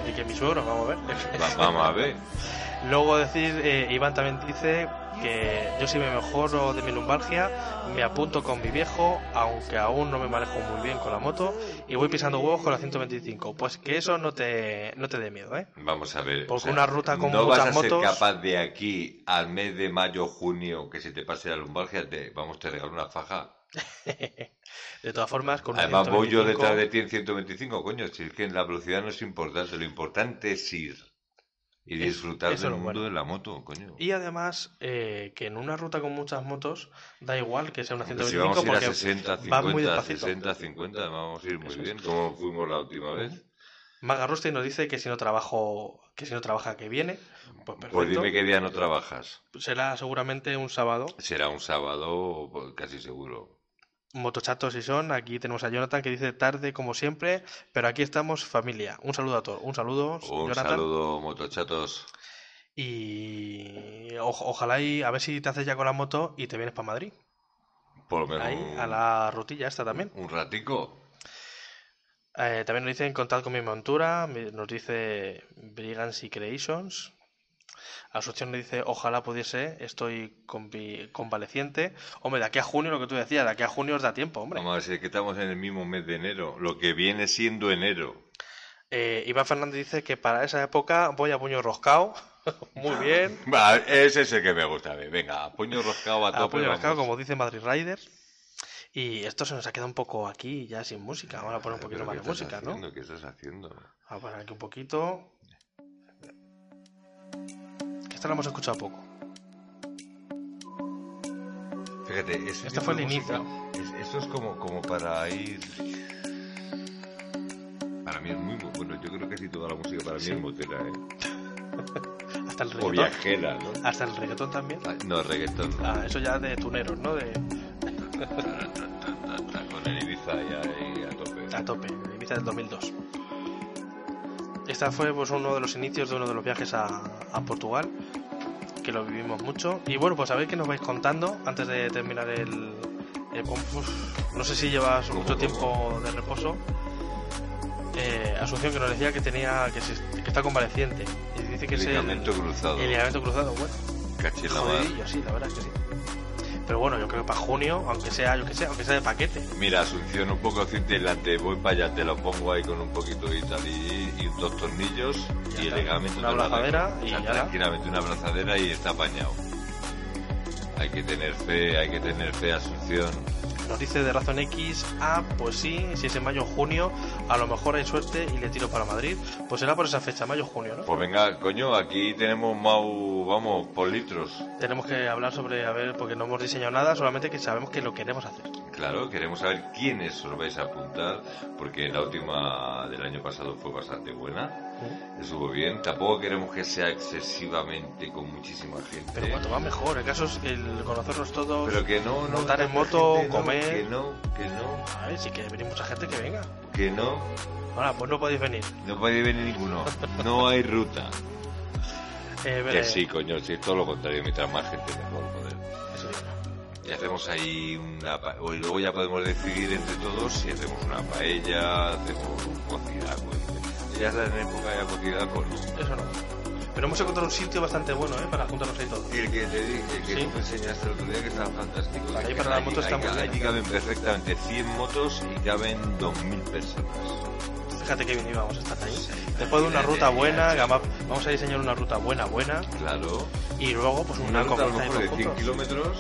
Y que mi suegro, vamos a ver. Va- vamos a ver. Luego decir, eh, Iván también dice que yo si me mejoro de mi lumbalgia, me apunto con mi viejo, aunque aún no me manejo muy bien con la moto, y voy pisando huevos con la 125. Pues que eso no te, no te dé miedo, ¿eh? Vamos a ver. Porque una ruta con no muchas vas a ser motos- capaz de aquí al mes de mayo, junio, que se te pase la lumbalgia, te, vamos, te regalo una faja. De todas formas, con Además voy yo 125, detrás de ti en 125, coño. Si es que la velocidad no es importante, lo importante es ir y Es- disfrutar del es lo mundo bueno. de la moto, coño. Y además, eh, que en una ruta con muchas motos, da igual que sea una Hombre, si 125 vamos a ir a porque 60, va muy 50, despacito. 60, 50, vamos a ir muy Eso es. bien, como fuimos la última vez. Maga Rusty nos dice que si no trabajo, que si no trabaja que viene, pues perfecto. Pues dime qué día no trabajas. Será seguramente un sábado. Será un sábado, pues, casi seguro. Motochatos y son, aquí tenemos a Jonathan que dice tarde como siempre, pero aquí estamos familia. Un saludo a todos, un saludo, Un Jonathan. saludo, motochatos. Y o- ojalá y a ver si te haces ya con la moto y te vienes para Madrid. Por lo menos Ahí, un, a la rutilla esta también. un ratico. Eh, también nos dicen contad con mi montura, nos dice Brigancy Creations. Asunción nos dice ojalá pudiese, estoy convaleciente. Hombre, de aquí a junio, lo que tú decías, de aquí a junio os da tiempo, hombre. Vamos a ver, si es que estamos en el mismo mes de enero, lo que viene siendo enero. Eh, Iván Fernández dice que para esa época voy a puño roscao. Muy bien. Va, ese es el que me gusta. a ver, Venga, puño roscado a A tope. puño roscao, vamos. como dice Madrid Rider. Y esto se nos ha quedado un poco aquí ya sin música. Vamos a poner un poquito ¿Pero más de música, ¿no? ¿Qué estás haciendo? Vamos a poner aquí un poquito. Que esta la hemos escuchado poco. Fíjate, ese Este fue el inicio. es- esto es como, como para ir... Para mí es muy... Bueno, yo creo que casi toda la música para mí Sí. es motera, ¿eh? Hasta el O reggaetón. viajera, ¿no? Hasta el reggaetón también. Ah, No, reggaetón no. Ah, eso ya de tuneros, ¿no? De, Con el Ibiza ya ahí a tope. a tope, de Ibiza del 2002. Esta fue pues uno de los inicios de uno de los viajes a, a Portugal, que lo vivimos mucho. Y bueno, pues a ver qué nos vais contando antes de terminar el... el- uf, no sé si llevas ¿Cómo, mucho tiempo de reposo. Eh, Asunción que nos decía que tenía que, se- que está convaleciente. Y dice que es el, Ligamento cruzado. el ligamento cruzado. Bueno, jodidillo, sí, la verdad es que sí. Pero bueno, yo creo que para junio, aunque sea, yo que sé, aunque sea de paquete. Mira, Asunción, un poco cintilante, voy para allá, te lo pongo ahí con un poquito y tal, y, y dos tornillos, Ya y el ligamento Una abrazadera y ya. tranquilamente una abrazadera y está apañado. Hay que tener fe, hay que tener fe, Asunción. Nos dice de Razón X, ah, pues sí, si es en mayo o junio, a lo mejor hay suerte y le tiro para Madrid. Pues será por esa fecha, mayo o junio, ¿no? Pues venga, coño, aquí tenemos Mau, vamos, por litros. Tenemos que hablar sobre, a ver, porque no hemos diseñado nada, solamente que sabemos que lo queremos hacer. Claro, queremos saber quiénes os vais a apuntar, porque la última del año pasado fue bastante buena. Estuvo bien. Tampoco queremos que sea excesivamente con muchísima gente. Pero cuanto más mejor, el caso es el conocernos todos. Pero que no, no. montar en moto, gente, no, comer. que no, que no, A ver, si quiere venir mucha gente, que venga. que no. Ahora, pues no podéis venir. No puede venir ninguno. No hay ruta. Eh, Que sí, coño, sí, todo lo contrario. Mientras más gente, mejor. Y hacemos ahí una... pa- o luego ya podemos decidir entre todos si hacemos una paella, hacemos un cocidaco. Ya está en época de cocidaco, ¿no? Eso no. Pero hemos encontrado un sitio bastante bueno, ¿eh? Para juntarnos ahí todos. Y el que te dije, que Sí. tú me enseñaste el otro día que estaba fantástico. Ahí para las motos está muy bien. Allí caben perfectamente 100 motos y caben 2.000 personas. Fíjate que bien íbamos a estar ahí. Después de una ruta buena, gama- vamos a diseñar una ruta buena, buena. Claro. Y luego, pues una, Una ruta a lo mejor de todos 100 juntos. kilómetros.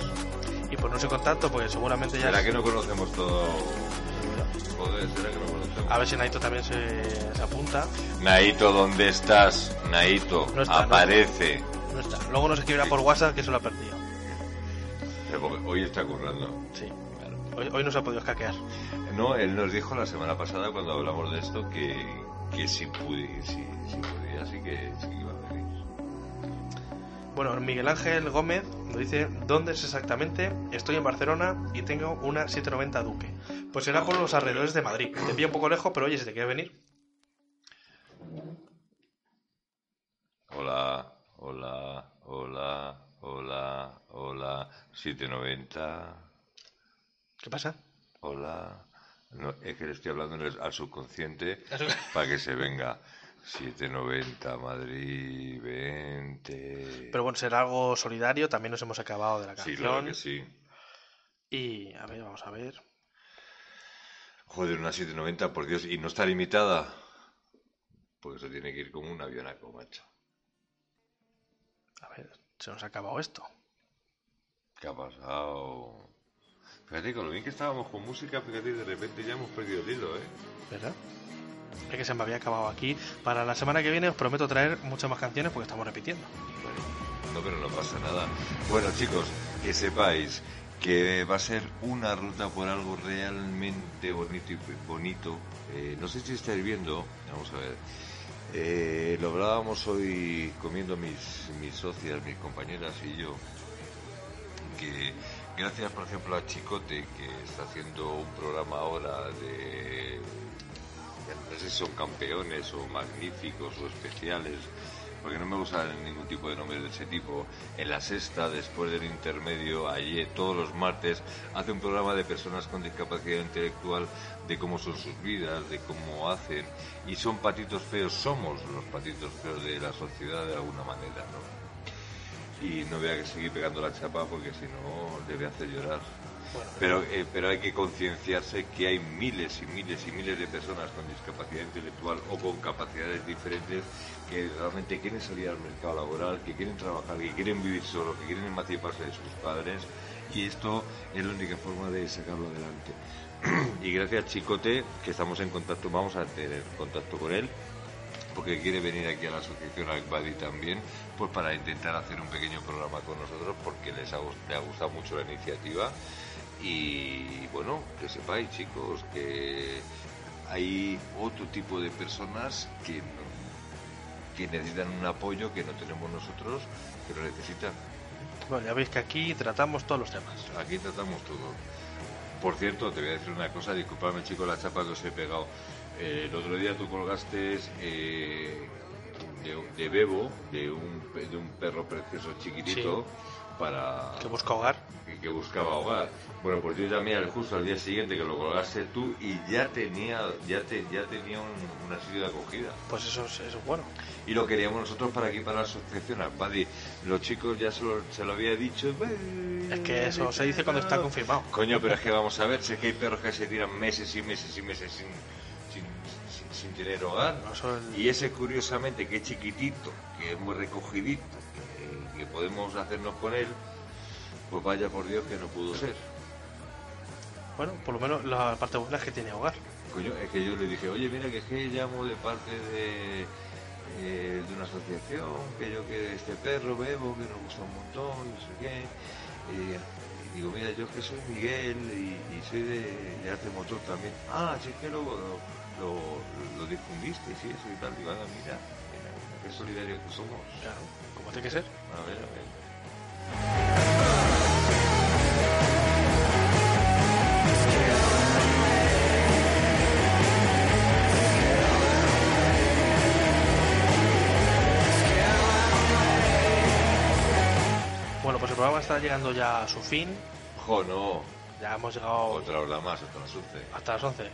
Y ponernos en contacto, porque seguramente ya. ¿Será que no conocemos todo? Joder, ¿será que no conocemos? A ver si Naito también se, se apunta. Naito, ¿dónde estás? Naito, No está, no aparece. No está. Luego nos escribirá por WhatsApp que se lo ha perdido. Porque hoy está currando. Sí. Hoy, hoy no se ha podido escaquear. No, él nos dijo la semana pasada cuando hablamos de esto que, que si, pude, si, si podía, sí que, sí que iba. Bueno, Miguel Ángel Gómez nos dice dónde es exactamente. Estoy en Barcelona y tengo una 790 Duque. Pues será por los alrededores de Madrid. Te pilla un poco lejos, pero oye, si te quieres venir. Hola, hola, hola, hola, hola, 790, ¿Qué pasa? hola. No, es que le estoy hablando al subconsciente para que se venga. 790 Madrid, 20. Pero bueno, será algo solidario. También nos hemos acabado de la sí, canción. claro que sí. Y a ver, vamos a ver. Joder, una 790, por Dios, y no está limitada. Porque eso tiene que ir como un avionaco, macho. A ver, se nos ha acabado esto. ¿Qué ha pasado? Fíjate, con lo bien que estábamos con música, fíjate, de repente ya hemos perdido el hilo, ¿eh? ¿Verdad? Es que se me había acabado aquí. Para la semana que viene os prometo traer muchas más canciones porque estamos repitiendo. Bueno, no, pero no pasa nada. Bueno, chicos, que sepáis que va a ser una ruta por algo realmente bonito y bonito. Eh, no sé si estáis viendo, vamos a ver. Eh, lo hablábamos hoy comiendo mis, mis socias, mis compañeras y yo. Que gracias, por ejemplo, a Chicote, que está haciendo un programa ahora de. No sé si son campeones o magníficos o especiales porque no me gusta ningún tipo de nombre de ese tipo. En la sexta, después del intermedio, allí todos los martes, hace un programa de personas con discapacidad intelectual, de cómo son sus vidas, de cómo hacen. Y son patitos feos, somos los patitos feos de la sociedad de alguna manera, ¿no? Y no voy a seguir pegando la chapa porque si no, le voy a hacer llorar. Pero, eh, pero hay que concienciarse que hay miles y miles y miles de personas con discapacidad intelectual o con capacidades diferentes que realmente quieren salir al mercado laboral, que quieren trabajar, que quieren vivir solos, que quieren emanciparse de sus padres y esto es la única forma de sacarlo adelante. y gracias Chicote, que estamos en contacto, vamos a tener contacto con él porque quiere venir aquí a la asociación Albadi también, pues para intentar hacer un pequeño programa con nosotros porque les ha, le ha gustado mucho la iniciativa y bueno, que sepáis chicos que hay otro tipo de personas que, que necesitan un apoyo que no tenemos nosotros, pero necesitan. Bueno, ya veis que aquí tratamos todos los temas. Aquí tratamos todo. Por cierto, te voy a decir una cosa, disculpadme chicos la chapa que os he pegado. Eh, el otro día tú colgaste eh, de, de, Bebo, de un, de un perro precioso chiquitito, para... Que busca hogar. Que, que buscaba hogar. Bueno, pues yo llamé al justo al día siguiente que lo colgaste tú y ya tenía ya te, ya tenía un, una sitio de acogida. Pues eso es, eso es bueno. Y lo queríamos nosotros para aquí, para la asociación Albadi. Los chicos ya se lo, se lo había dicho. Es que eso se dice cuando está confirmado. Coño, pero es que vamos a ver, si es que hay perros que se tiran meses y meses y meses sin, sin, sin, sin tener hogar. No, eso el- Y ese, curiosamente, que es chiquitito, que es muy recogidito, que, que podemos hacernos con él, pues vaya por Dios que no pudo ser. Bueno, por lo menos la parte buena es que tiene hogar. Coño, es que yo le dije, oye, mira, que es que llamo de parte de, eh, de una asociación, que yo que este perro bebo, que nos gusta un montón, no sé qué. Y, y digo, mira, yo es que soy Miguel y, y soy de, de Arte Motor también. Ah, sí, es que luego lo, lo, lo difundiste, sí, eso y tal. Digo, mira, mira, qué solidarios que somos. Claro, como tiene que ser. A ver, a ver. Programa está llegando ya a su fin. Jo, no. Ya hemos llegado Otra hora más, hasta las 11. hasta las 11.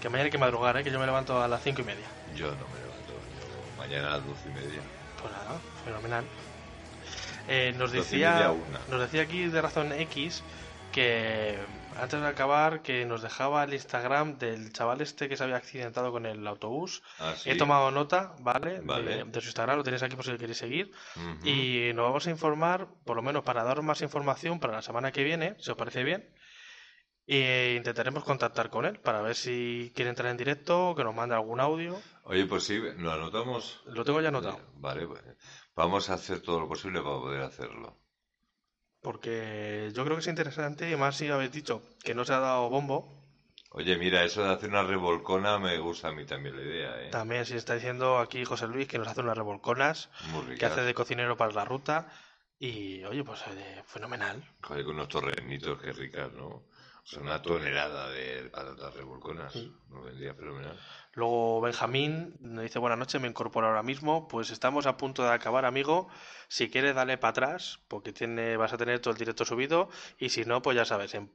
Que mañana hay que madrugar, ¿eh? que yo me levanto a las 5 y media. Yo no me levanto. Yo mañana a las 12 y media. Pues nada, fenomenal. Eh, nos decía nos decía aquí de razón X que antes de acabar que nos dejaba el Instagram del chaval este que se había accidentado con el autobús. Ah, sí. He tomado nota, ¿vale? Vale. De, de su Instagram, lo tenéis aquí por si queréis seguir. Y nos vamos a informar, por lo menos para daros más información para la semana que viene, si os parece bien. E intentaremos contactar con él para ver si quiere entrar en directo, que nos mande algún audio. Oye, pues sí, lo anotamos. Lo tengo ya anotado. Vale, pues, vamos a hacer todo lo posible para poder hacerlo. Porque yo creo que es interesante, y más si habéis dicho que no se ha dado bombo. Oye, mira, eso de hacer una revolcona me gusta a mí también la idea, ¿eh? También si está diciendo aquí José Luis que nos hace unas revolconas, que hace de cocinero para la ruta. Y oye, pues eh, fenomenal. Joder, con unos torrenitos, qué ricas, ¿no? Sea, una tonelada de patatas revolconas. Sí. Nos vendría fenomenal. Luego Benjamín nos dice buenas noches, me incorporo ahora mismo. Pues estamos a punto de acabar, amigo. Si quieres, dale para atrás, porque tiene, vas a tener todo el directo subido. Y si no, pues ya sabes, en,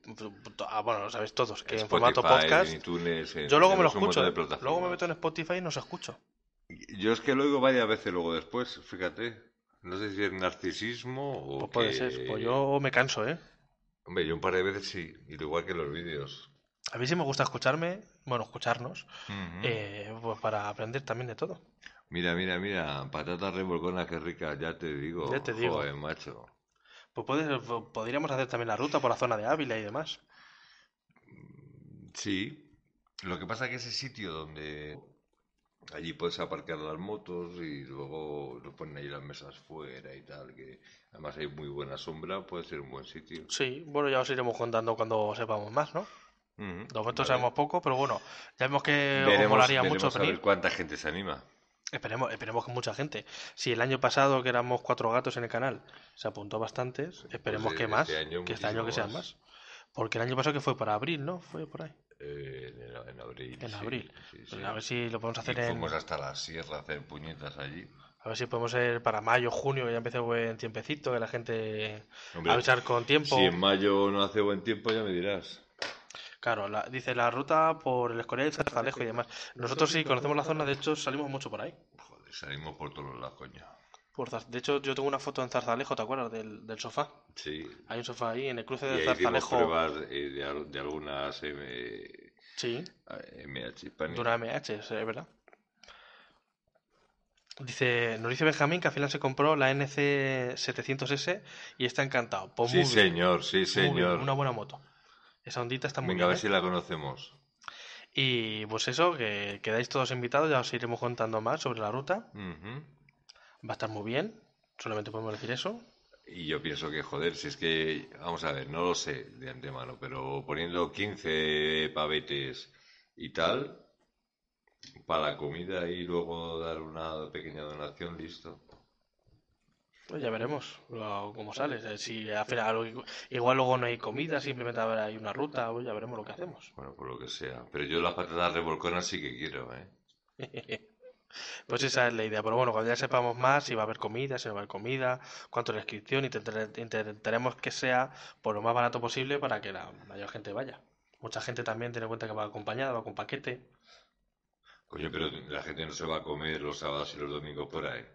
ah, bueno, lo sabéis todos, que en formato podcast. en iTunes, en- Yo luego me lo escucho. ¿eh? Luego me meto en Spotify y nos escucho. Yo es que lo oigo varias veces luego después, fíjate. No sé si es narcisismo o Pues puede que- ser. Pues yo me canso, ¿eh? Hombre, yo un par de veces sí, y igual que los vídeos. A mí sí me gusta escucharme, bueno, escucharnos, eh, pues para aprender también de todo. Mira, mira, mira, patatas revolconas, qué ricas, ya te digo. Ya te digo. Joder, macho. Pues puede- podríamos hacer también la ruta por la zona de Ávila y demás. Sí. Lo que pasa que ese sitio donde allí puedes aparcar las motos y luego lo ponen ahí las mesas fuera y tal, que además hay muy buena sombra, puede ser un buen sitio. Sí, bueno, ya os iremos contando cuando sepamos más, ¿no? De momento vale. sabemos poco, pero bueno, ya vemos que os Veremos, molaría veremos mucho a ver cuánta gente se anima. Esperemos, esperemos que mucha gente. Si el año pasado, que éramos cuatro gatos en el canal, se apuntó bastantes, esperemos Pues, que más, este año que este año que sean más. más. Porque el año pasado que fue para abril, ¿no? Fue por ahí. Eh, en, en abril. En sí, abril. sí, Pues sí. a ver si lo podemos Y hacer en... fuimos hasta la sierra a hacer puñetas allí. A ver si podemos ser para mayo, junio, que ya empiece buen tiempecito, que la gente Hombre, avisar con tiempo. Si en mayo no hace buen tiempo, ya me dirás. Claro, la- dice la ruta por el Escorial y Zarzalejo y demás. Nosotros sí conocemos la zona, de hecho salimos mucho por ahí. Joder, salimos por todos lados, coño. Por de hecho, yo tengo una foto en Zarzalejo, ¿te acuerdas? Del, del sofá. Sí. Hay un sofá ahí en el cruce Y de ahí hicimos Zarzalejo. pruebas eh, de, de algunas M, Sí, MH de una MH, es verdad. Dice, nos dice Benjamín que al final se compró la NC 700S y está encantado. Pues Sí, muy bien, señor, sí, señor. una buena moto. Esa ondita está muy Venga, a bien. ver ¿eh? si la conocemos. Y pues eso, que quedáis todos invitados, ya os iremos contando más sobre la ruta. Ujú. Va a estar muy bien, solamente podemos decir eso. Y yo pienso que, joder, si es que, vamos a ver, no lo sé de antemano, pero poniendo 15 pavetes y tal, para la comida y luego dar una pequeña donación, listo. Pues ya veremos cómo sale. Si al final, igual luego no hay comida, simplemente habrá- hay una ruta, pues ya veremos lo que hacemos. Bueno, por lo que sea. Pero yo las patatas revolconas sí que quiero, ¿eh? Pues esa es la idea. Pero bueno, cuando ya sepamos más, si va a haber comida, si no va a haber comida, cuánto es la inscripción, intentar- intentaremos que sea por lo más barato posible para que la mayor gente vaya. Mucha gente también tiene en cuenta que va acompañada, va con paquete. Coño, pero la gente no se va a comer los sábados y los domingos por ahí.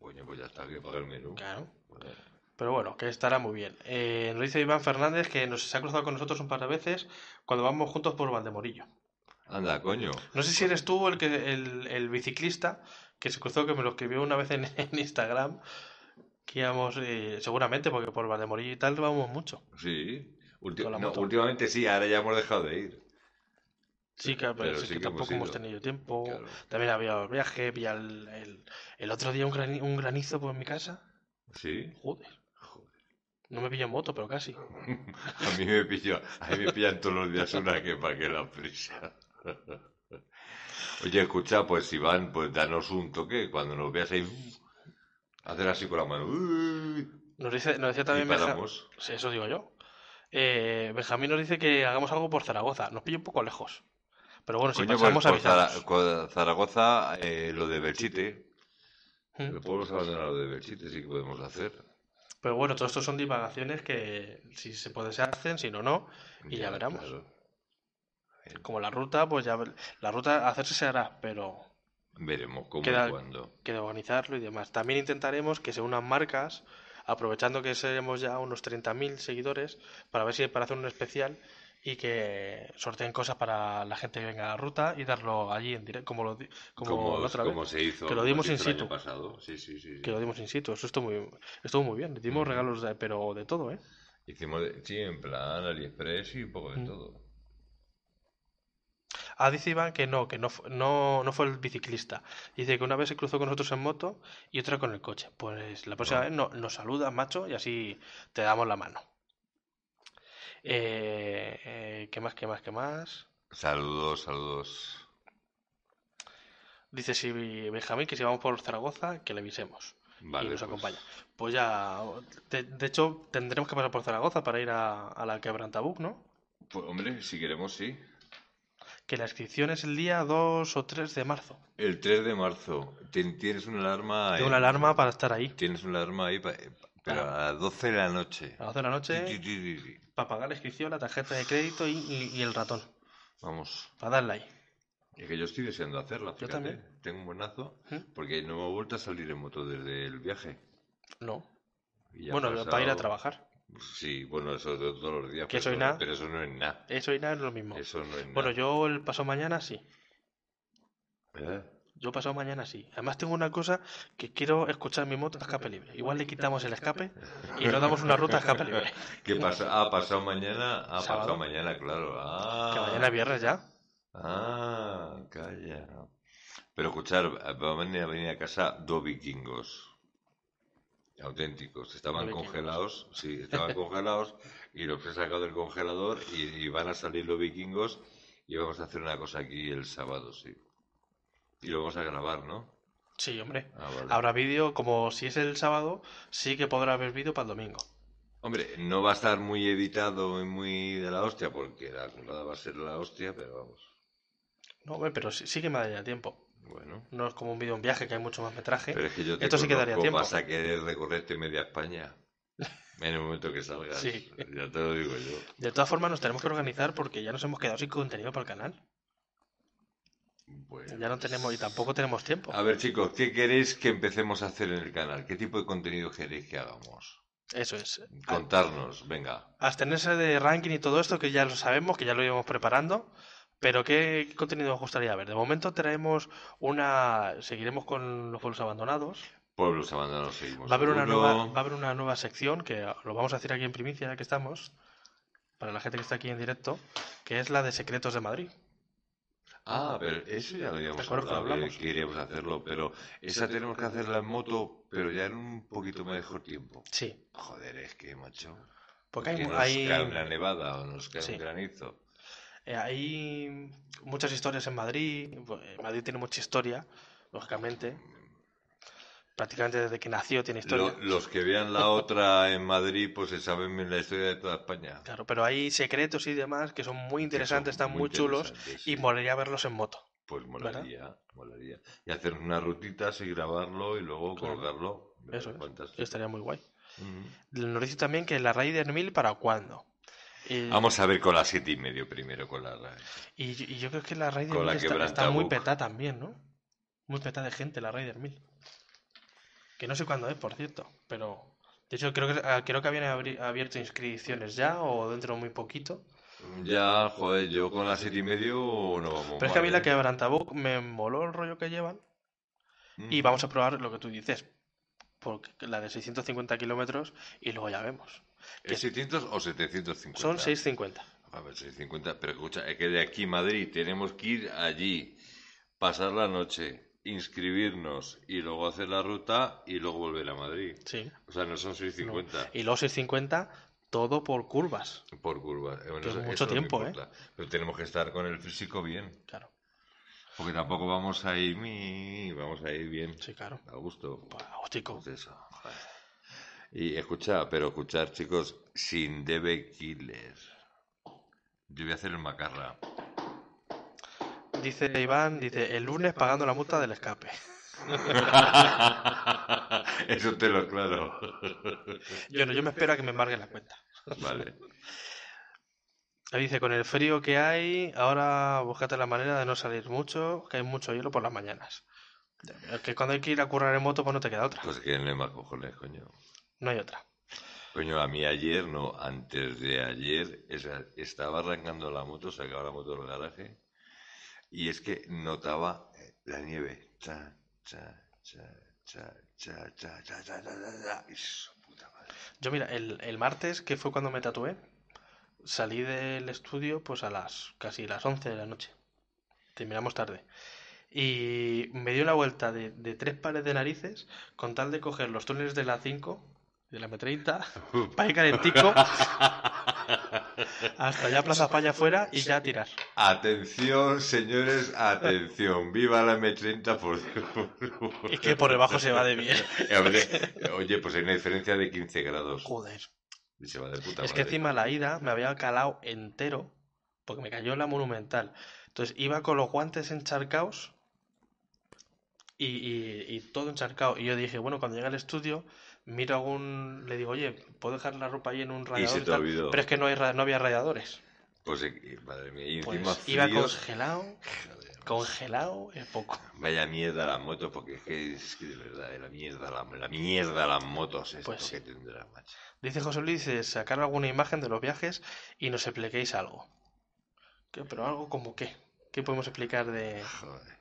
Coño, pues ya está, que paga el menú. Claro. Pero bueno, que estará muy bien. Eh, nos dice Iván Fernández que nos se ha cruzado con nosotros un par de veces cuando vamos juntos por Valdemorillo. Anda, coño. No sé si eres tú el que el, el biciclista que se cruzó, que me lo escribió una vez en, en Instagram, que íbamos, eh, seguramente, porque por Valdemorillo y tal vamos mucho. Sí. Ulti- no, últimamente sí, ahora ya hemos dejado de ir. Sí, claro, pero, Pero sí que tampoco hemos ido. tenido tiempo. Claro. También había el viaje, había el, el, el otro día un, grani- un granizo por mi casa. Sí. Joder. No me pilló en moto, pero casi. A mí me pilló, a mí me pillan todos los días una que pa' que la prisa. Oye, escucha, pues Iván, pues danos un toque cuando nos veas ahí. Hacer así con la mano. Nos dice, nos decía también Benja- paramos. Sí, eso digo yo. Eh, Benjamín nos dice que hagamos algo por Zaragoza. Nos pilla un poco lejos. Pero bueno, si Coño, pues pasamos. Zara- con Zaragoza, eh, lo de Belchite. Mm. El pueblo abandonado de Belchite sí que podemos hacer. Pero bueno, todo esto son divagaciones que si se puede se hacen, si no, no. Y ya veremos. claro. Como la ruta, pues ya la ruta hacerse se hará, pero Veremos cómo Queda- y cuándo. que de organizarlo y demás. También intentaremos que se unan marcas, aprovechando que seremos ya unos 30.000 seguidores, para ver si para hacer un especial y que sorteen cosas para la gente que venga a la ruta y darlo allí en directo, como lo como Como, la otra vez. como se hizo, que lo dimos in situ. pasado. Sí, sí, sí. sí. Que lo dimos in situ. Eso estuvo muy, estuvo muy bien. Le dimos regalos, de, pero de todo, ¿eh? Hicimos, de- sí, en plan AliExpress y un poco de Mm. todo. Ah, dice Iván que no, que no, no, no fue el biciclista. Dice que una vez se cruzó con nosotros en moto y otra con el coche. Pues la próxima vez no, nos saludas, macho, y así te damos la mano. Eh, eh, ¿qué más, qué más, qué más? Saludos, saludos. Dice si Benjamín que si vamos por Zaragoza, que le avisemos Vale, y nos pues, acompaña. Pues ya, de, de hecho, tendremos que pasar por Zaragoza para ir a, a la Quebrantabuc, ¿no? pues, hombre, si queremos, sí. Que la inscripción es el día 2 o 3 de marzo. El 3 de marzo. Tien- Tienes una alarma. Tengo en- una alarma para estar ahí. Tienes una alarma ahí, pa- pero a las 12 de la noche. A las 12 de la noche. Ti, ti, ti, ti. para pagar la inscripción, la tarjeta de crédito y, y- y el ratón. Vamos. Para darle ahí. Es que yo estoy deseando hacerla, Yo fíjate. también. Tengo un buenazo. ¿Mm? Porque no me he vuelto a salir en moto desde el viaje. No. Y ya ha Bueno, para ir a pasado- trabajar. Sí, bueno, eso de todos los días. Que eso- nada. Pero eso no es nada. Eso y nada es lo mismo. Eso no es nada. Bueno, yo el paso mañana sí. ¿Eh? Yo pasado mañana sí. Además tengo una cosa que quiero escuchar mi moto a escape libre. Igual le quitamos el escape y nos damos una ruta a escape libre. ¿Qué pasa? Ah, pasado mañana. Ah, Sábado. pasado mañana, claro. Ah. Que mañana es viernes ya. Ah, calla. Pero escuchar, van a venir a casa dos vikingos. Auténticos. Estaban congelados, sí, estaban congelados y los he sacado del congelador y, y van a salir los vikingos y vamos a hacer una cosa aquí el sábado, sí. Y lo vamos a grabar, ¿no? Sí, hombre. Ah, vale. Habrá vídeo, como si es el sábado, sí que podrá haber vídeo para el domingo. Hombre, no va a estar muy editado y muy de la hostia porque la currada va a ser la hostia, pero vamos. No, hombre, pero sí, sí que me daría tiempo. Bueno. No es como un vídeo en viaje que hay mucho más metraje. Pero es que yo te Esto sí que daría conozco, tiempo. vas a querer recorrerte media España. En el momento que salgas. Sí. Ya te lo digo yo. De todas formas, nos tenemos que organizar porque ya nos hemos quedado sin contenido para el canal. Bueno. Ya no tenemos y tampoco tenemos tiempo. A ver, chicos, ¿qué queréis que empecemos a hacer en el canal? ¿Qué tipo de contenido queréis que hagamos? Eso es. Contarnos, venga. Abstenerse de ranking y todo esto, que ya lo sabemos, que ya lo íbamos preparando. Pero ¿qué, contenido os gustaría ver? De momento traemos una... Seguiremos con los pueblos abandonados. Pueblos abandonados seguimos. Va a haber una nueva, va a haber una nueva sección que lo vamos a hacer aquí en primicia, ya que estamos, para la gente que está aquí en directo, que es la de Secretos de Madrid. Ah, pero eso ya lo habíamos que hablado, hablamos. que queríamos hacerlo, pero esa tenemos que hacerla en moto, pero ya en un poquito mejor tiempo. Sí, Joder, es que, macho. porque hay, nos hay, cae una nevada o nos cae Sí. un granizo. Eh, hay muchas historias en Madrid. eh, Madrid tiene mucha historia, lógicamente. Prácticamente desde que nació tiene historia. Lo- los que vean la otra en Madrid, pues se saben la historia de toda España. Claro, pero hay secretos y demás que son muy interesantes, son están muy, chulos y molaría verlos en moto. Pues molaría, molaría. Y hacer una rutita, y grabarlo y luego Claro. colgarlo. Eso es, estaría muy guay. Ujú. Nos dice también que la Raider 1000 para cuándo. Eh, Vamos a ver con la siete y medio primero, con la Y, y yo creo que la Raider Con la 1000 está, muy petada también, ¿no? Muy petada de gente la Raider 1000. Que no sé cuándo es, por cierto, pero... De hecho, creo que, ah, creo que habían abierto inscripciones ya o dentro de muy poquito. Ya, joder, yo con la siete y medio no vamos Pero es que a mí la ¿eh? quebrantabook me moló el rollo que llevan y Mm. vamos a probar lo que tú dices. Porque la de 650 kilómetros y luego ya vemos. ¿Es 600 o 750? Son 650. A ver, 650. Pero escucha, es que de aquí a Madrid tenemos que ir allí, pasar la noche, inscribirnos y luego hacer la ruta y luego volver a Madrid. Sí. O sea, no son 650 Y luego 650 todo por curvas. por curva. Eh, bueno, eso- mucho tiempo, ¿eh? Pero tenemos que estar con el físico bien. Claro. Porque tampoco vamos a ir, vamos a ir bien, Sí, claro. a gusto. Pues, chico. Pues eso, joder. Y escucha, pero escuchar, chicos, sin debe killer. Yo voy a hacer el macarra. Dice Iván, dice, el lunes pagando la multa del escape. Eso te lo claro. Yo no, yo me espero a que me embargue la cuenta. Vale. Ahí dice, con el frío que hay, ahora búscate la manera de no salir mucho, que hay mucho hielo por las mañanas. Es que cuando hay que ir a currar en moto, pues no te queda otra. Pues que no hay más cojones, coño. No hay otra. Coño, a mí ayer, no, antes de ayer, esa- estaba arrancando la moto, sacaba la moto del garaje, y es que notaba eh, la nieve. Cha, cha, cha, cha, cha, cha, cha, cha, cha, puta madre. Yo mira, el, el martes, que fue cuando me tatué, salí del estudio pues a las casi las 11 de la noche. Terminamos tarde. Y me di una vuelta de, de tres pares de narices con tal de coger los túneles de la 5, de la M30, para ir calentico, hasta allá Plaza España afuera y ya tirar. Atención, señores, atención. Viva la M30 por Dios. Es que por debajo se va de bien. Oye, pues hay una diferencia de 15 grados. Joder. Y se va de puta Es que encima la ida me había calado entero porque me cayó la monumental. Entonces iba con los guantes encharcados y, y, y todo encharcado. Y yo dije, bueno, cuando llegue al estudio, miro algún. Le digo, oye, ¿puedo dejar la ropa ahí en un radiador? se te tal?". olvidó. Pero es que no, hay, no había radiadores. Pues, eh, madre mía, y Pues encima iba fríos. congelado, Joder, congelado es poco. Vaya mierda las motos, porque es que, es que de verdad, eh, la mierda, la, la mierda las motos esto Pues sí. que tendrá, macho. Dice José Luis, dice, sacar alguna imagen de los viajes y nos expliquéis algo. ¿Qué? Pero algo como qué. ¿Qué podemos explicar de...? Joder.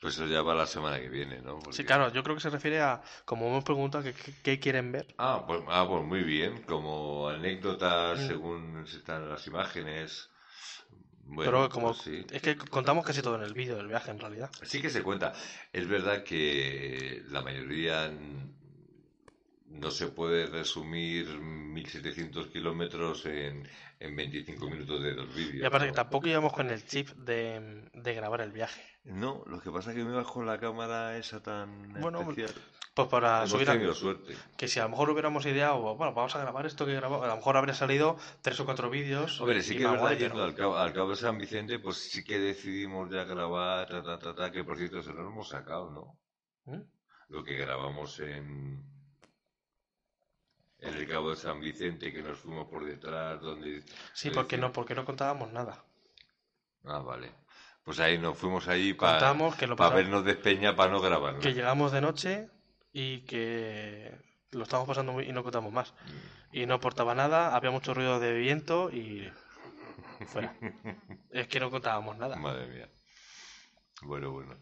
Pues eso ya va la semana que viene, ¿no? Sí, Porque- claro, yo creo que se refiere a, como hemos preguntado, que qué- qué quieren ver. Ah pues, ah, pues muy bien, como anécdotas Mm. según están las imágenes. Bueno, Pero como pues sí. es que contamos casi todo en el vídeo del viaje en realidad. Sí que se cuenta. Es verdad que la mayoría, no se puede resumir 1700 kilómetros en, en 25 minutos de dos vídeos. Y aparte ¿no? que tampoco íbamos con el chip de, de grabar el viaje. No, lo que pasa es que me con la cámara esa tan Bueno, especial. Pues para Hemos subir a- suerte. Que si a lo mejor hubiéramos ideado, bueno, vamos a grabar esto que grabamos, a lo mejor habría salido tres o cuatro vídeos. Hombre, sí que es verdad, pero- al cabo, al cabo de San Vicente, pues sí que decidimos ya grabar, ta, ta, ta, ta, que por cierto se lo hemos sacado, ¿no? ¿Mm? Lo que grabamos en, en el cabo de San Vicente, que nos fuimos por detrás, donde... Sí, porque no, porque no contábamos nada. Ah, vale. Pues ahí nos fuimos allí para pasamos- vernos de Peña para no grabar. ¿no? Que llegamos de noche y que lo estábamos pasando muy y no contamos más. Y no aportaba nada, había mucho ruido de viento y fuera. es que no contábamos nada. Madre mía. Bueno, bueno.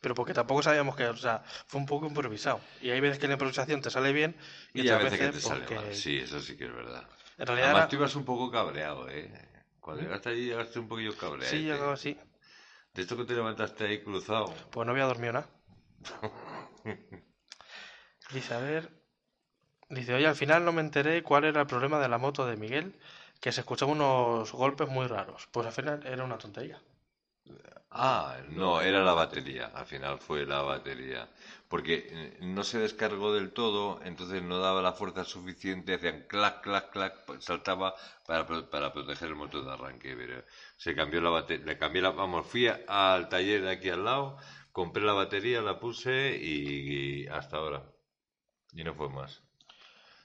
Pero porque tampoco sabíamos que, o sea, fue un poco improvisado. Y hay veces que la improvisación te sale bien y, Y otras veces que te sale mal. Sí, eso sí que es verdad. en realidad Además, era- tú ibas un poco cabreado, ¿eh? Cuando llegaste allí llegaste un poquillo cabreado. sí, llegaba así. De esto que te levantaste ahí cruzado. Pues no había dormido nada. Dice, a ver. Dice, oye, al final no me enteré cuál era el problema de la moto de Miguel, que se escuchaban unos golpes muy raros. Pues al final era una tontería. Ah, no, era la batería. Al final fue la batería. Porque eh, no se descargó del todo, entonces no daba la fuerza suficiente, hacían clac, clac, clac, pues saltaba para, para proteger el motor de arranque. Pero se cambió la batería, le cambié la, vamos, fui al taller de aquí al lado, compré la batería, la puse y, hasta ahora. Y no fue más.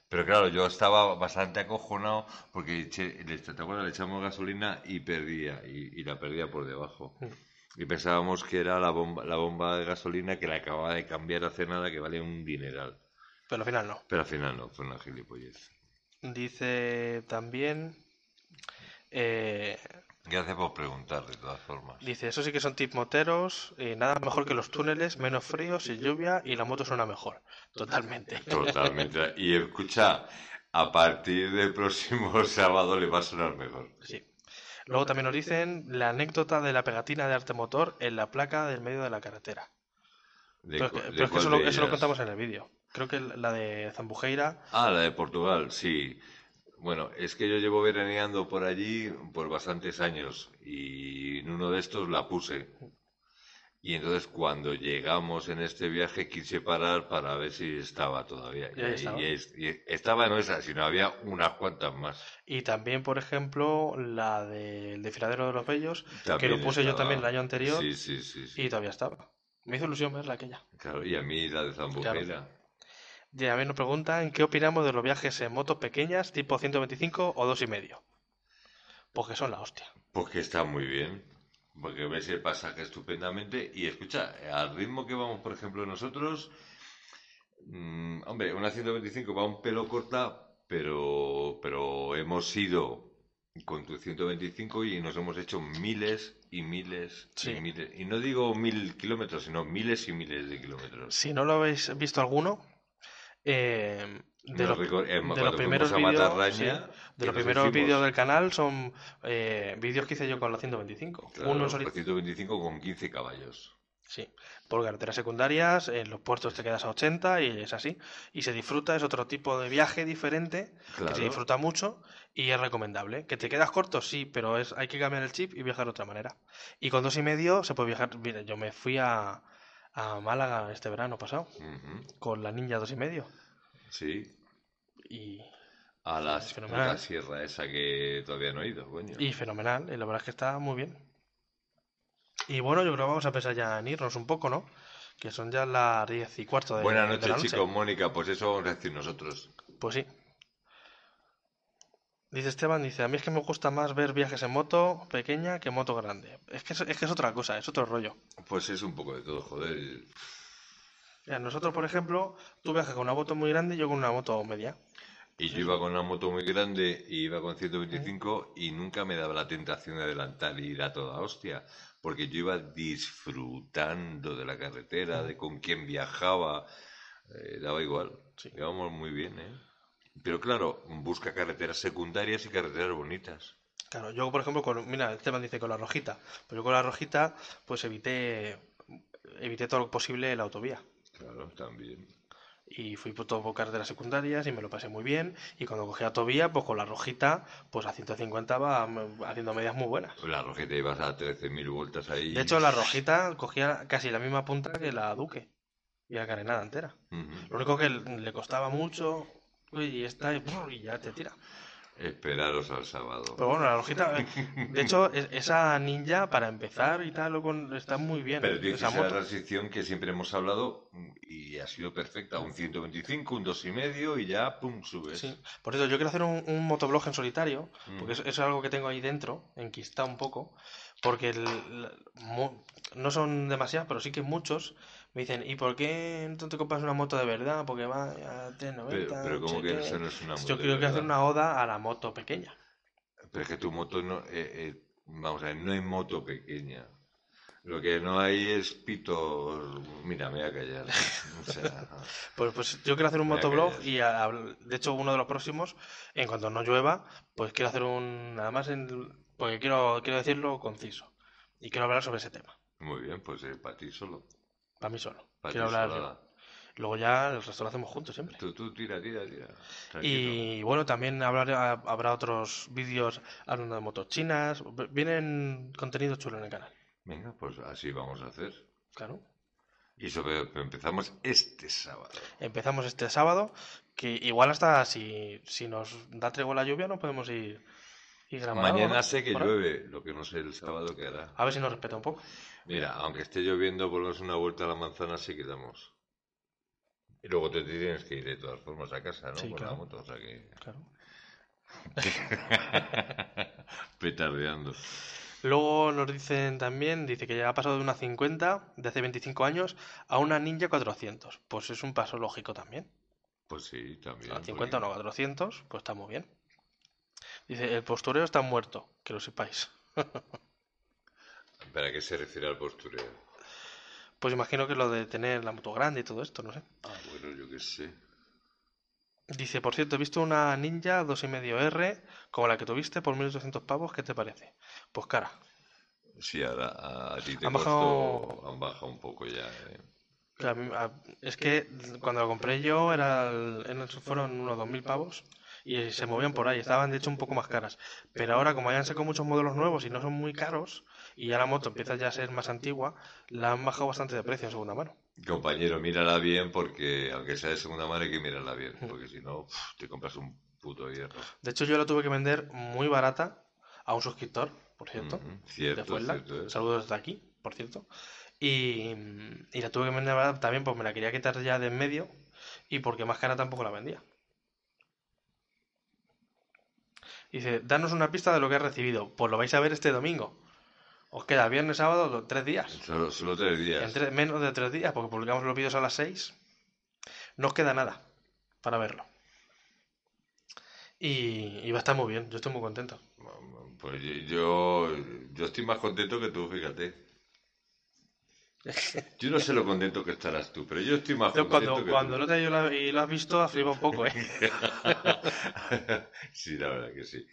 Pero claro, yo estaba bastante acojonado porque eché- le, ¿te acuerdas? Le echamos gasolina y perdía, y la perdía por debajo. Y pensábamos que era la bomba, la bomba de gasolina que le acababa de cambiar hace nada, que vale un dineral. Pero al final no. Pero al final no, fue una gilipollez. Dice también. eh, Gracias por preguntar, de todas formas. dice, eso sí que son tip moteros. eh, nada mejor que los túneles, menos frío, sin lluvia y la moto suena mejor. Totalmente. Totalmente. Y escucha, a partir del próximo sábado le va a sonar mejor. Sí. Luego también nos dicen la anécdota de la pegatina de arte motor en la placa del medio de la carretera. ¿De Pero, es que, de pero es que cuál eso, lo, eso lo contamos en el vídeo. Creo que la de Zambujeira. Ah, la de Portugal, sí. Bueno, es que yo llevo veraneando por allí por bastantes años y en uno de estos la puse. Y entonces cuando llegamos en este viaje quise parar para ver si estaba todavía. Y estaba. y y estaba no esa, sino había unas cuantas más. Y también, por ejemplo, la del desfiladero de los bellos, que lo puse yo también el año anterior Sí, sí, sí. sí. y todavía estaba. Me hizo ilusión verla aquella. Claro, y a mí la de Zambujeira. Y a mí nos preguntan qué opinamos de los viajes en motos pequeñas, tipo 125 o 2,5. Pues que son la hostia. Pues que está muy bien, porque ves el pasaje estupendamente y escucha, al ritmo que vamos, por ejemplo, nosotros, mm, hombre, una 125 va un pelo corta, pero, pero hemos ido con tu 125 y nos hemos hecho miles y miles Sí. y miles. Y no digo mil kilómetros, sino miles y miles de kilómetros. Si no lo habéis visto alguno, eh, de, los, de primeros vídeos sí, de los primeros vídeos del canal son eh, vídeos que hice yo con la 125. Claro, Uno en pues soli- 125 con 15 caballos. Sí, por carreteras secundarias, en los puertos te quedas a 80 y es así. Y se disfruta, es otro tipo de viaje diferente, que se disfruta mucho y es recomendable. ¿Que te quedas corto? Sí, pero es hay que cambiar el chip y viajar de otra manera. Y con dos y medio se puede viajar. Mira, yo me fui a, a Málaga este verano pasado con la Ninja dos y medio Sí, y, a la Es fenomenal. puta sierra esa que todavía no he ido, coño. y fenomenal. Y la verdad es que está muy bien. Y bueno, yo creo que vamos a pensar ya en irnos un poco, ¿no? Que son ya las 10 y cuarto de, Buenas noches, noche. chicos. Mónica, pues eso vamos a decir nosotros. Pues sí. Dice Esteban, dice, a mí es que me gusta más ver viajes en moto pequeña que moto grande. Es que es, es que es otra cosa, es otro rollo. Pues es un poco de todo, joder. Mira, nosotros, por ejemplo, tú viajas con una moto muy grande y yo con una moto media. Y yo iba con una moto muy grande y iba con 125 y nunca me daba la tentación de adelantar y ir a toda hostia. Porque yo iba disfrutando de la carretera, de con quién viajaba. eh, daba igual. Sí. Íbamos muy bien, ¿eh? Pero claro, busca carreteras secundarias y carreteras bonitas. Claro, yo, por ejemplo, con, mira, Esteban dice con la rojita. Pero yo con la rojita, pues evité, evité todo lo posible la autovía. Claro, también. Y fui por todo por carreteras secundarias y me lo pasé muy bien. Y cuando cogí autovía, pues con la rojita, pues a 150 va mm, haciendo medidas muy buenas. La rojita ibas a 13.000 vueltas ahí. De hecho, la rojita cogía casi la misma punta que la Duque. Y la carenada entera. Lo único que le costaba mucho y esta y ya te tira. Esperaros al sábado. Pero bueno, la rojita, eh, de hecho, es- esa ninja para empezar y tal, está muy bien. Pero tienes esa esa moto. transición que siempre hemos hablado mm, y ha sido perfecta. Un 125, un 2,5 y ya, pum, subes. Sí. Por eso, yo quiero hacer un, un motoblog en solitario, Mm. porque eso, eso es algo que tengo ahí dentro, enquistado un poco, porque el- no son demasiadas, pero sí que muchos me dicen, ¿y por qué no te compras una moto de verdad? Porque va a 390. Pero, pero como que qué". eso no es una Yo moto de creo que hacer una oda a la moto pequeña. Pero es que tu moto no... eh, eh, vamos a ver, no hay moto pequeña. Lo que no hay es pitos... Mira, me voy a callar. O sea, Pues, pues yo quiero hacer un motoblog y a- de hecho uno de los próximos, en cuanto no llueva, pues quiero hacer un, nada más, en, porque quiero, quiero decirlo conciso y quiero hablar sobre ese tema, muy bien, pues eh, para ti solo. Para mí solo. Para quiero hablar yo. Luego ya el resto lo hacemos juntos siempre. Tú, tú, tira, tira, tira. Tranquilo. Y bueno, también hablaré- habrá otros vídeos hablando de motos chinas. Vienen contenidos chulos en el canal. Venga, pues así vamos a hacer. Claro. Y sobre pero empezamos este sábado. Empezamos este sábado, que igual hasta si, si nos da tregua la lluvia no podemos ir, ir grabando. Mañana ¿no? sé que llueve, lo que no sé el sábado que hará. A ver si nos respeta un poco. Mira, aunque esté lloviendo, volvemos una vuelta a la manzana, sí que damos. Y luego te tienes que ir de todas formas a casa, ¿no? Sí, Con claro. la moto, o sea que... Claro. Petardeando. Luego nos dicen también, dice que ya ha pasado de una 50 de hace 25 años a una Ninja 400. Pues es un paso lógico también. Pues sí, también. A 50 no, 400, pues está muy bien. Dice, el postureo está muerto, que lo sepáis. ¿Para qué se refiere al postureo? Pues imagino que lo de tener la moto grande y todo esto, no sé. Ah, bueno, yo qué sé. Dice, por cierto, he visto una Ninja 2,5R como la que tuviste por 1800 pavos, ¿qué te parece? Pues cara. Sí, ahora a, a ti te Han costó... bajado- Han bajado un poco ya, ¿eh? Que a mí- a- es que cuando lo compré yo era el- en el- fueron unos 2.000 pavos y se movían por ahí, estaban de hecho un poco más caras. Pero ahora como hayan sacado muchos modelos nuevos y no son muy caros y ya la moto empieza ya a ser más antigua, la han bajado bastante de precio en segunda mano. Compañero, mírala bien porque, aunque sea de segunda mano, hay que mirarla bien. Porque si no, te compras un puto hierro. De hecho yo la tuve que vender muy barata a un suscriptor, por cierto, Ujú, de Cierto, Fuenla. cierto. Saludos desde aquí, por cierto. Y, y la tuve que vender barata también porque me la quería quitar ya de en medio y porque más cara tampoco la vendía. Dice, danos una pista de lo que has recibido. Pues lo vais a ver este domingo. Os queda viernes, sábado, tres días. Solo, solo tres días. En tres- menos de tres días, porque publicamos los vídeos a las seis. No os queda nada para verlo. Y, y va a estar muy bien. Yo estoy muy contento. Pues yo, yo estoy más contento que tú, fíjate. Yo no sé lo contento que estarás tú, pero yo estoy más Yo contento cuando, que cuando tú. lo traído y lo- y lo has visto, has flipado un poco, ¿eh? sí, la verdad que sí.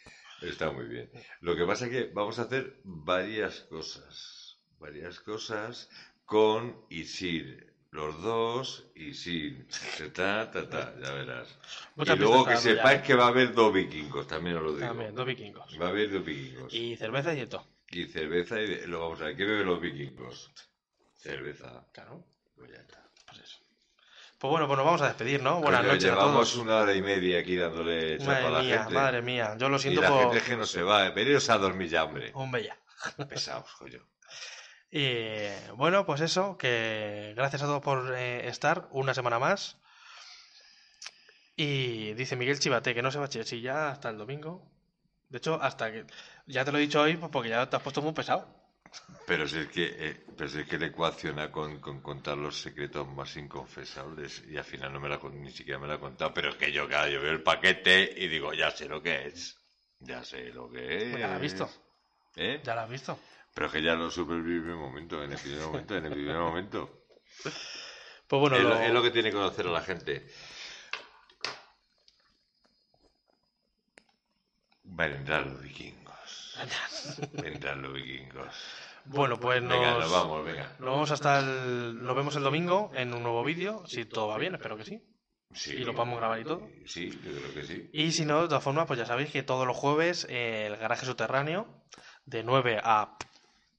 Está muy bien. Lo que pasa es que vamos a hacer varias cosas. Varias cosas con y sin. Los dos y sin. Ta, ta, ta, ya verás. Muchas y luego que sepáis ya. que va a haber dos vikingos, también os lo digo. También, dos vikingos. Va a haber dos vikingos. Y cerveza y todo. Y cerveza y lo vamos a ver. ¿Qué beben los vikingos? Cerveza. Claro, Pues ya está. Pues bueno, pues nos vamos a despedir, ¿no? Buenas Coño, noches a llevamos todos. una hora y media aquí dándole chapa a Madre la mía, gente. madre mía. Yo lo Y siento la por... gente es que no se va. Veniros a dormir ya, hombre. Hombre, ya. Pesados, coño. Y bueno, pues eso, que gracias a todos por eh, estar una semana más. Y dice Miguel Chivate que no se va a si ya hasta el domingo. De hecho, hasta que. Ya te lo he dicho hoy pues porque ya te has puesto muy pesado. Pero si es que, eh, pero si es que le ecuaciona con, con contar los secretos más inconfesables y al final no me la, ni siquiera me la ha contado. Pero es que yo, claro, yo veo el paquete y digo, ya sé lo que es. Ya sé lo que es. Ya la has visto. ¿Eh? Ya lo has visto. Pero es que ya lo supe en el primer momento, en el primer momento, en el primer momento. Pues bueno, es, lo, lo- es lo que tiene que conocer a la gente. Vendrán los vikingos. Vendrán los vikingos. bueno, pues nos, Venga, nos vamos, venga. nos vamos hasta el, nos vemos el domingo en un nuevo vídeo, si todo va bien, espero que sí. Sí. y lo podemos grabar y todo. Sí, yo creo que sí. Y si no, de todas formas, pues ya sabéis que todos los jueves eh, el garaje subterráneo, de 9 a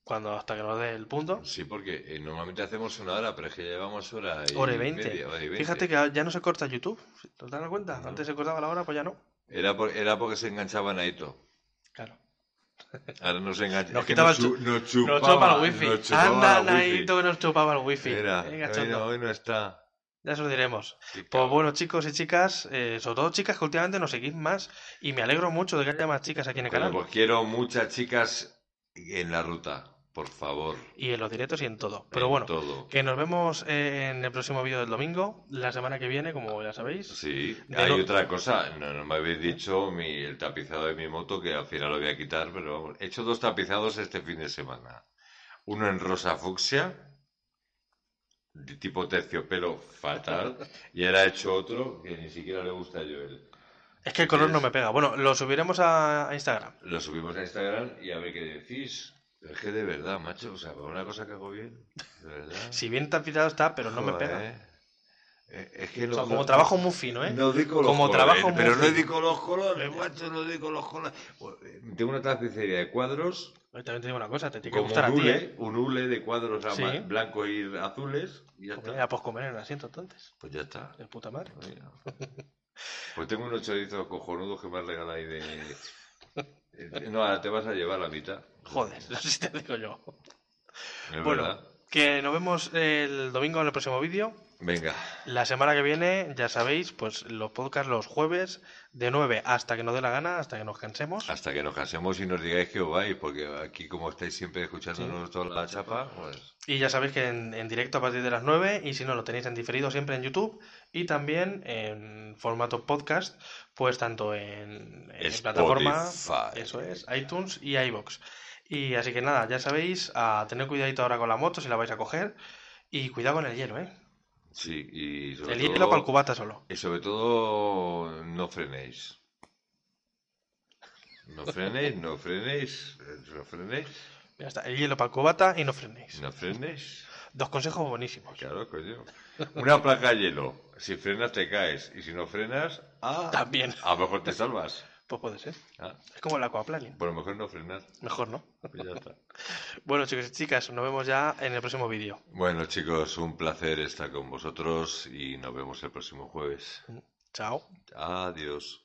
cuando hasta que nos dé el punto, Sí, porque eh, normalmente hacemos una hora, pero es que llevamos hora y, hora y 20. media, hora y 20. Fíjate que ya no se corta YouTube, ¿te das cuenta? No. Antes se cortaba la hora, pues ya no. Era, por- era porque se enganchaban a Ito. Claro. Ahora nos engancha. Nos quitaba nos el nos chupaba, Nos chupa el wifi. nos chupaba Anda. Naito, que nos chupaba el wifi. Era, Venga, hoy no, hoy no está. Ya se lo diremos. Pues bueno, chicos y chicas, eh, sobre todo chicas que últimamente nos seguís más y me alegro mucho de que haya más chicas aquí en el Bueno, canal. pues quiero muchas chicas en la ruta, por favor. Y en los directos y en todo. Pero en bueno, Todo. que nos vemos eh, en el próximo vídeo del domingo, la semana que viene, como ya sabéis. Sí, hay otra cosa. No, no me habéis dicho mi, el tapizado de mi moto, que al final lo voy a quitar, pero vamos. He hecho dos tapizados este fin de semana. Uno en rosa fucsia, de tipo terciopelo fatal, y ahora he hecho otro que ni siquiera le gusta a Joel. Es que el color no me pega. Bueno, lo subiremos a Instagram. Lo subimos a Instagram y a ver qué decís. Es que de verdad, macho, o sea, por una cosa que hago bien, de verdad. Si bien tapizado está, pero no me pega. Eh, Es que O sea, como trabajo muy fino, ¿eh? No digo los Como colores, trabajo muy pero no digo los colores, macho, no digo los colores. Pues, eh, Tengo una tapicería de cuadros, También te digo una cosa, te tiene que gustar a un ti, hule, ¿eh? un hule de cuadros Sí. blancos y azules, y ya está. Ya puedes comer en el asiento entonces. Pues ya está. De puta madre. Mira. Pues tengo unos chorizos cojonudos que me has regalado ahí de... No, ahora te vas a llevar la mitad. Joder, así te digo yo. Es Bueno, verdad. Que nos vemos el domingo en el próximo vídeo. Venga, La semana que viene, ya sabéis, pues los podcasts los jueves de 9 hasta que nos dé la gana, hasta que nos cansemos. hasta que nos casemos y nos digáis que os vais, porque aquí como estáis siempre escuchándonos toda la chapa, pues... Y ya sabéis que en, en directo a partir de las 9 y si no lo tenéis en diferido siempre en YouTube y también en formato podcast, pues tanto en, en plataforma, eso es, iTunes y iBox. Y así que nada, ya sabéis, a tener cuidadito ahora con la moto si la vais a coger y cuidado con el hielo, ¿eh? Sí, y sobre El todo... hielo para el cubata solo. Y sobre todo, no frenéis. No frenéis, no frenéis, no frenéis, Ya está, el hielo para el cubata y no frenéis. no frenéis. Dos consejos buenísimos. Claro, coño. Una placa de hielo. Si frenas te caes. Y si no frenas, ah, También. a lo mejor te salvas. Pues puede ser. Ah, Es como el aquaplaning. por lo mejor no frenas. Mejor, ¿no? Pues ya está. Bueno, chicos y chicas, nos vemos ya en el próximo vídeo. Bueno, chicos, un placer estar con vosotros y nos vemos el próximo jueves. Chao. Adiós.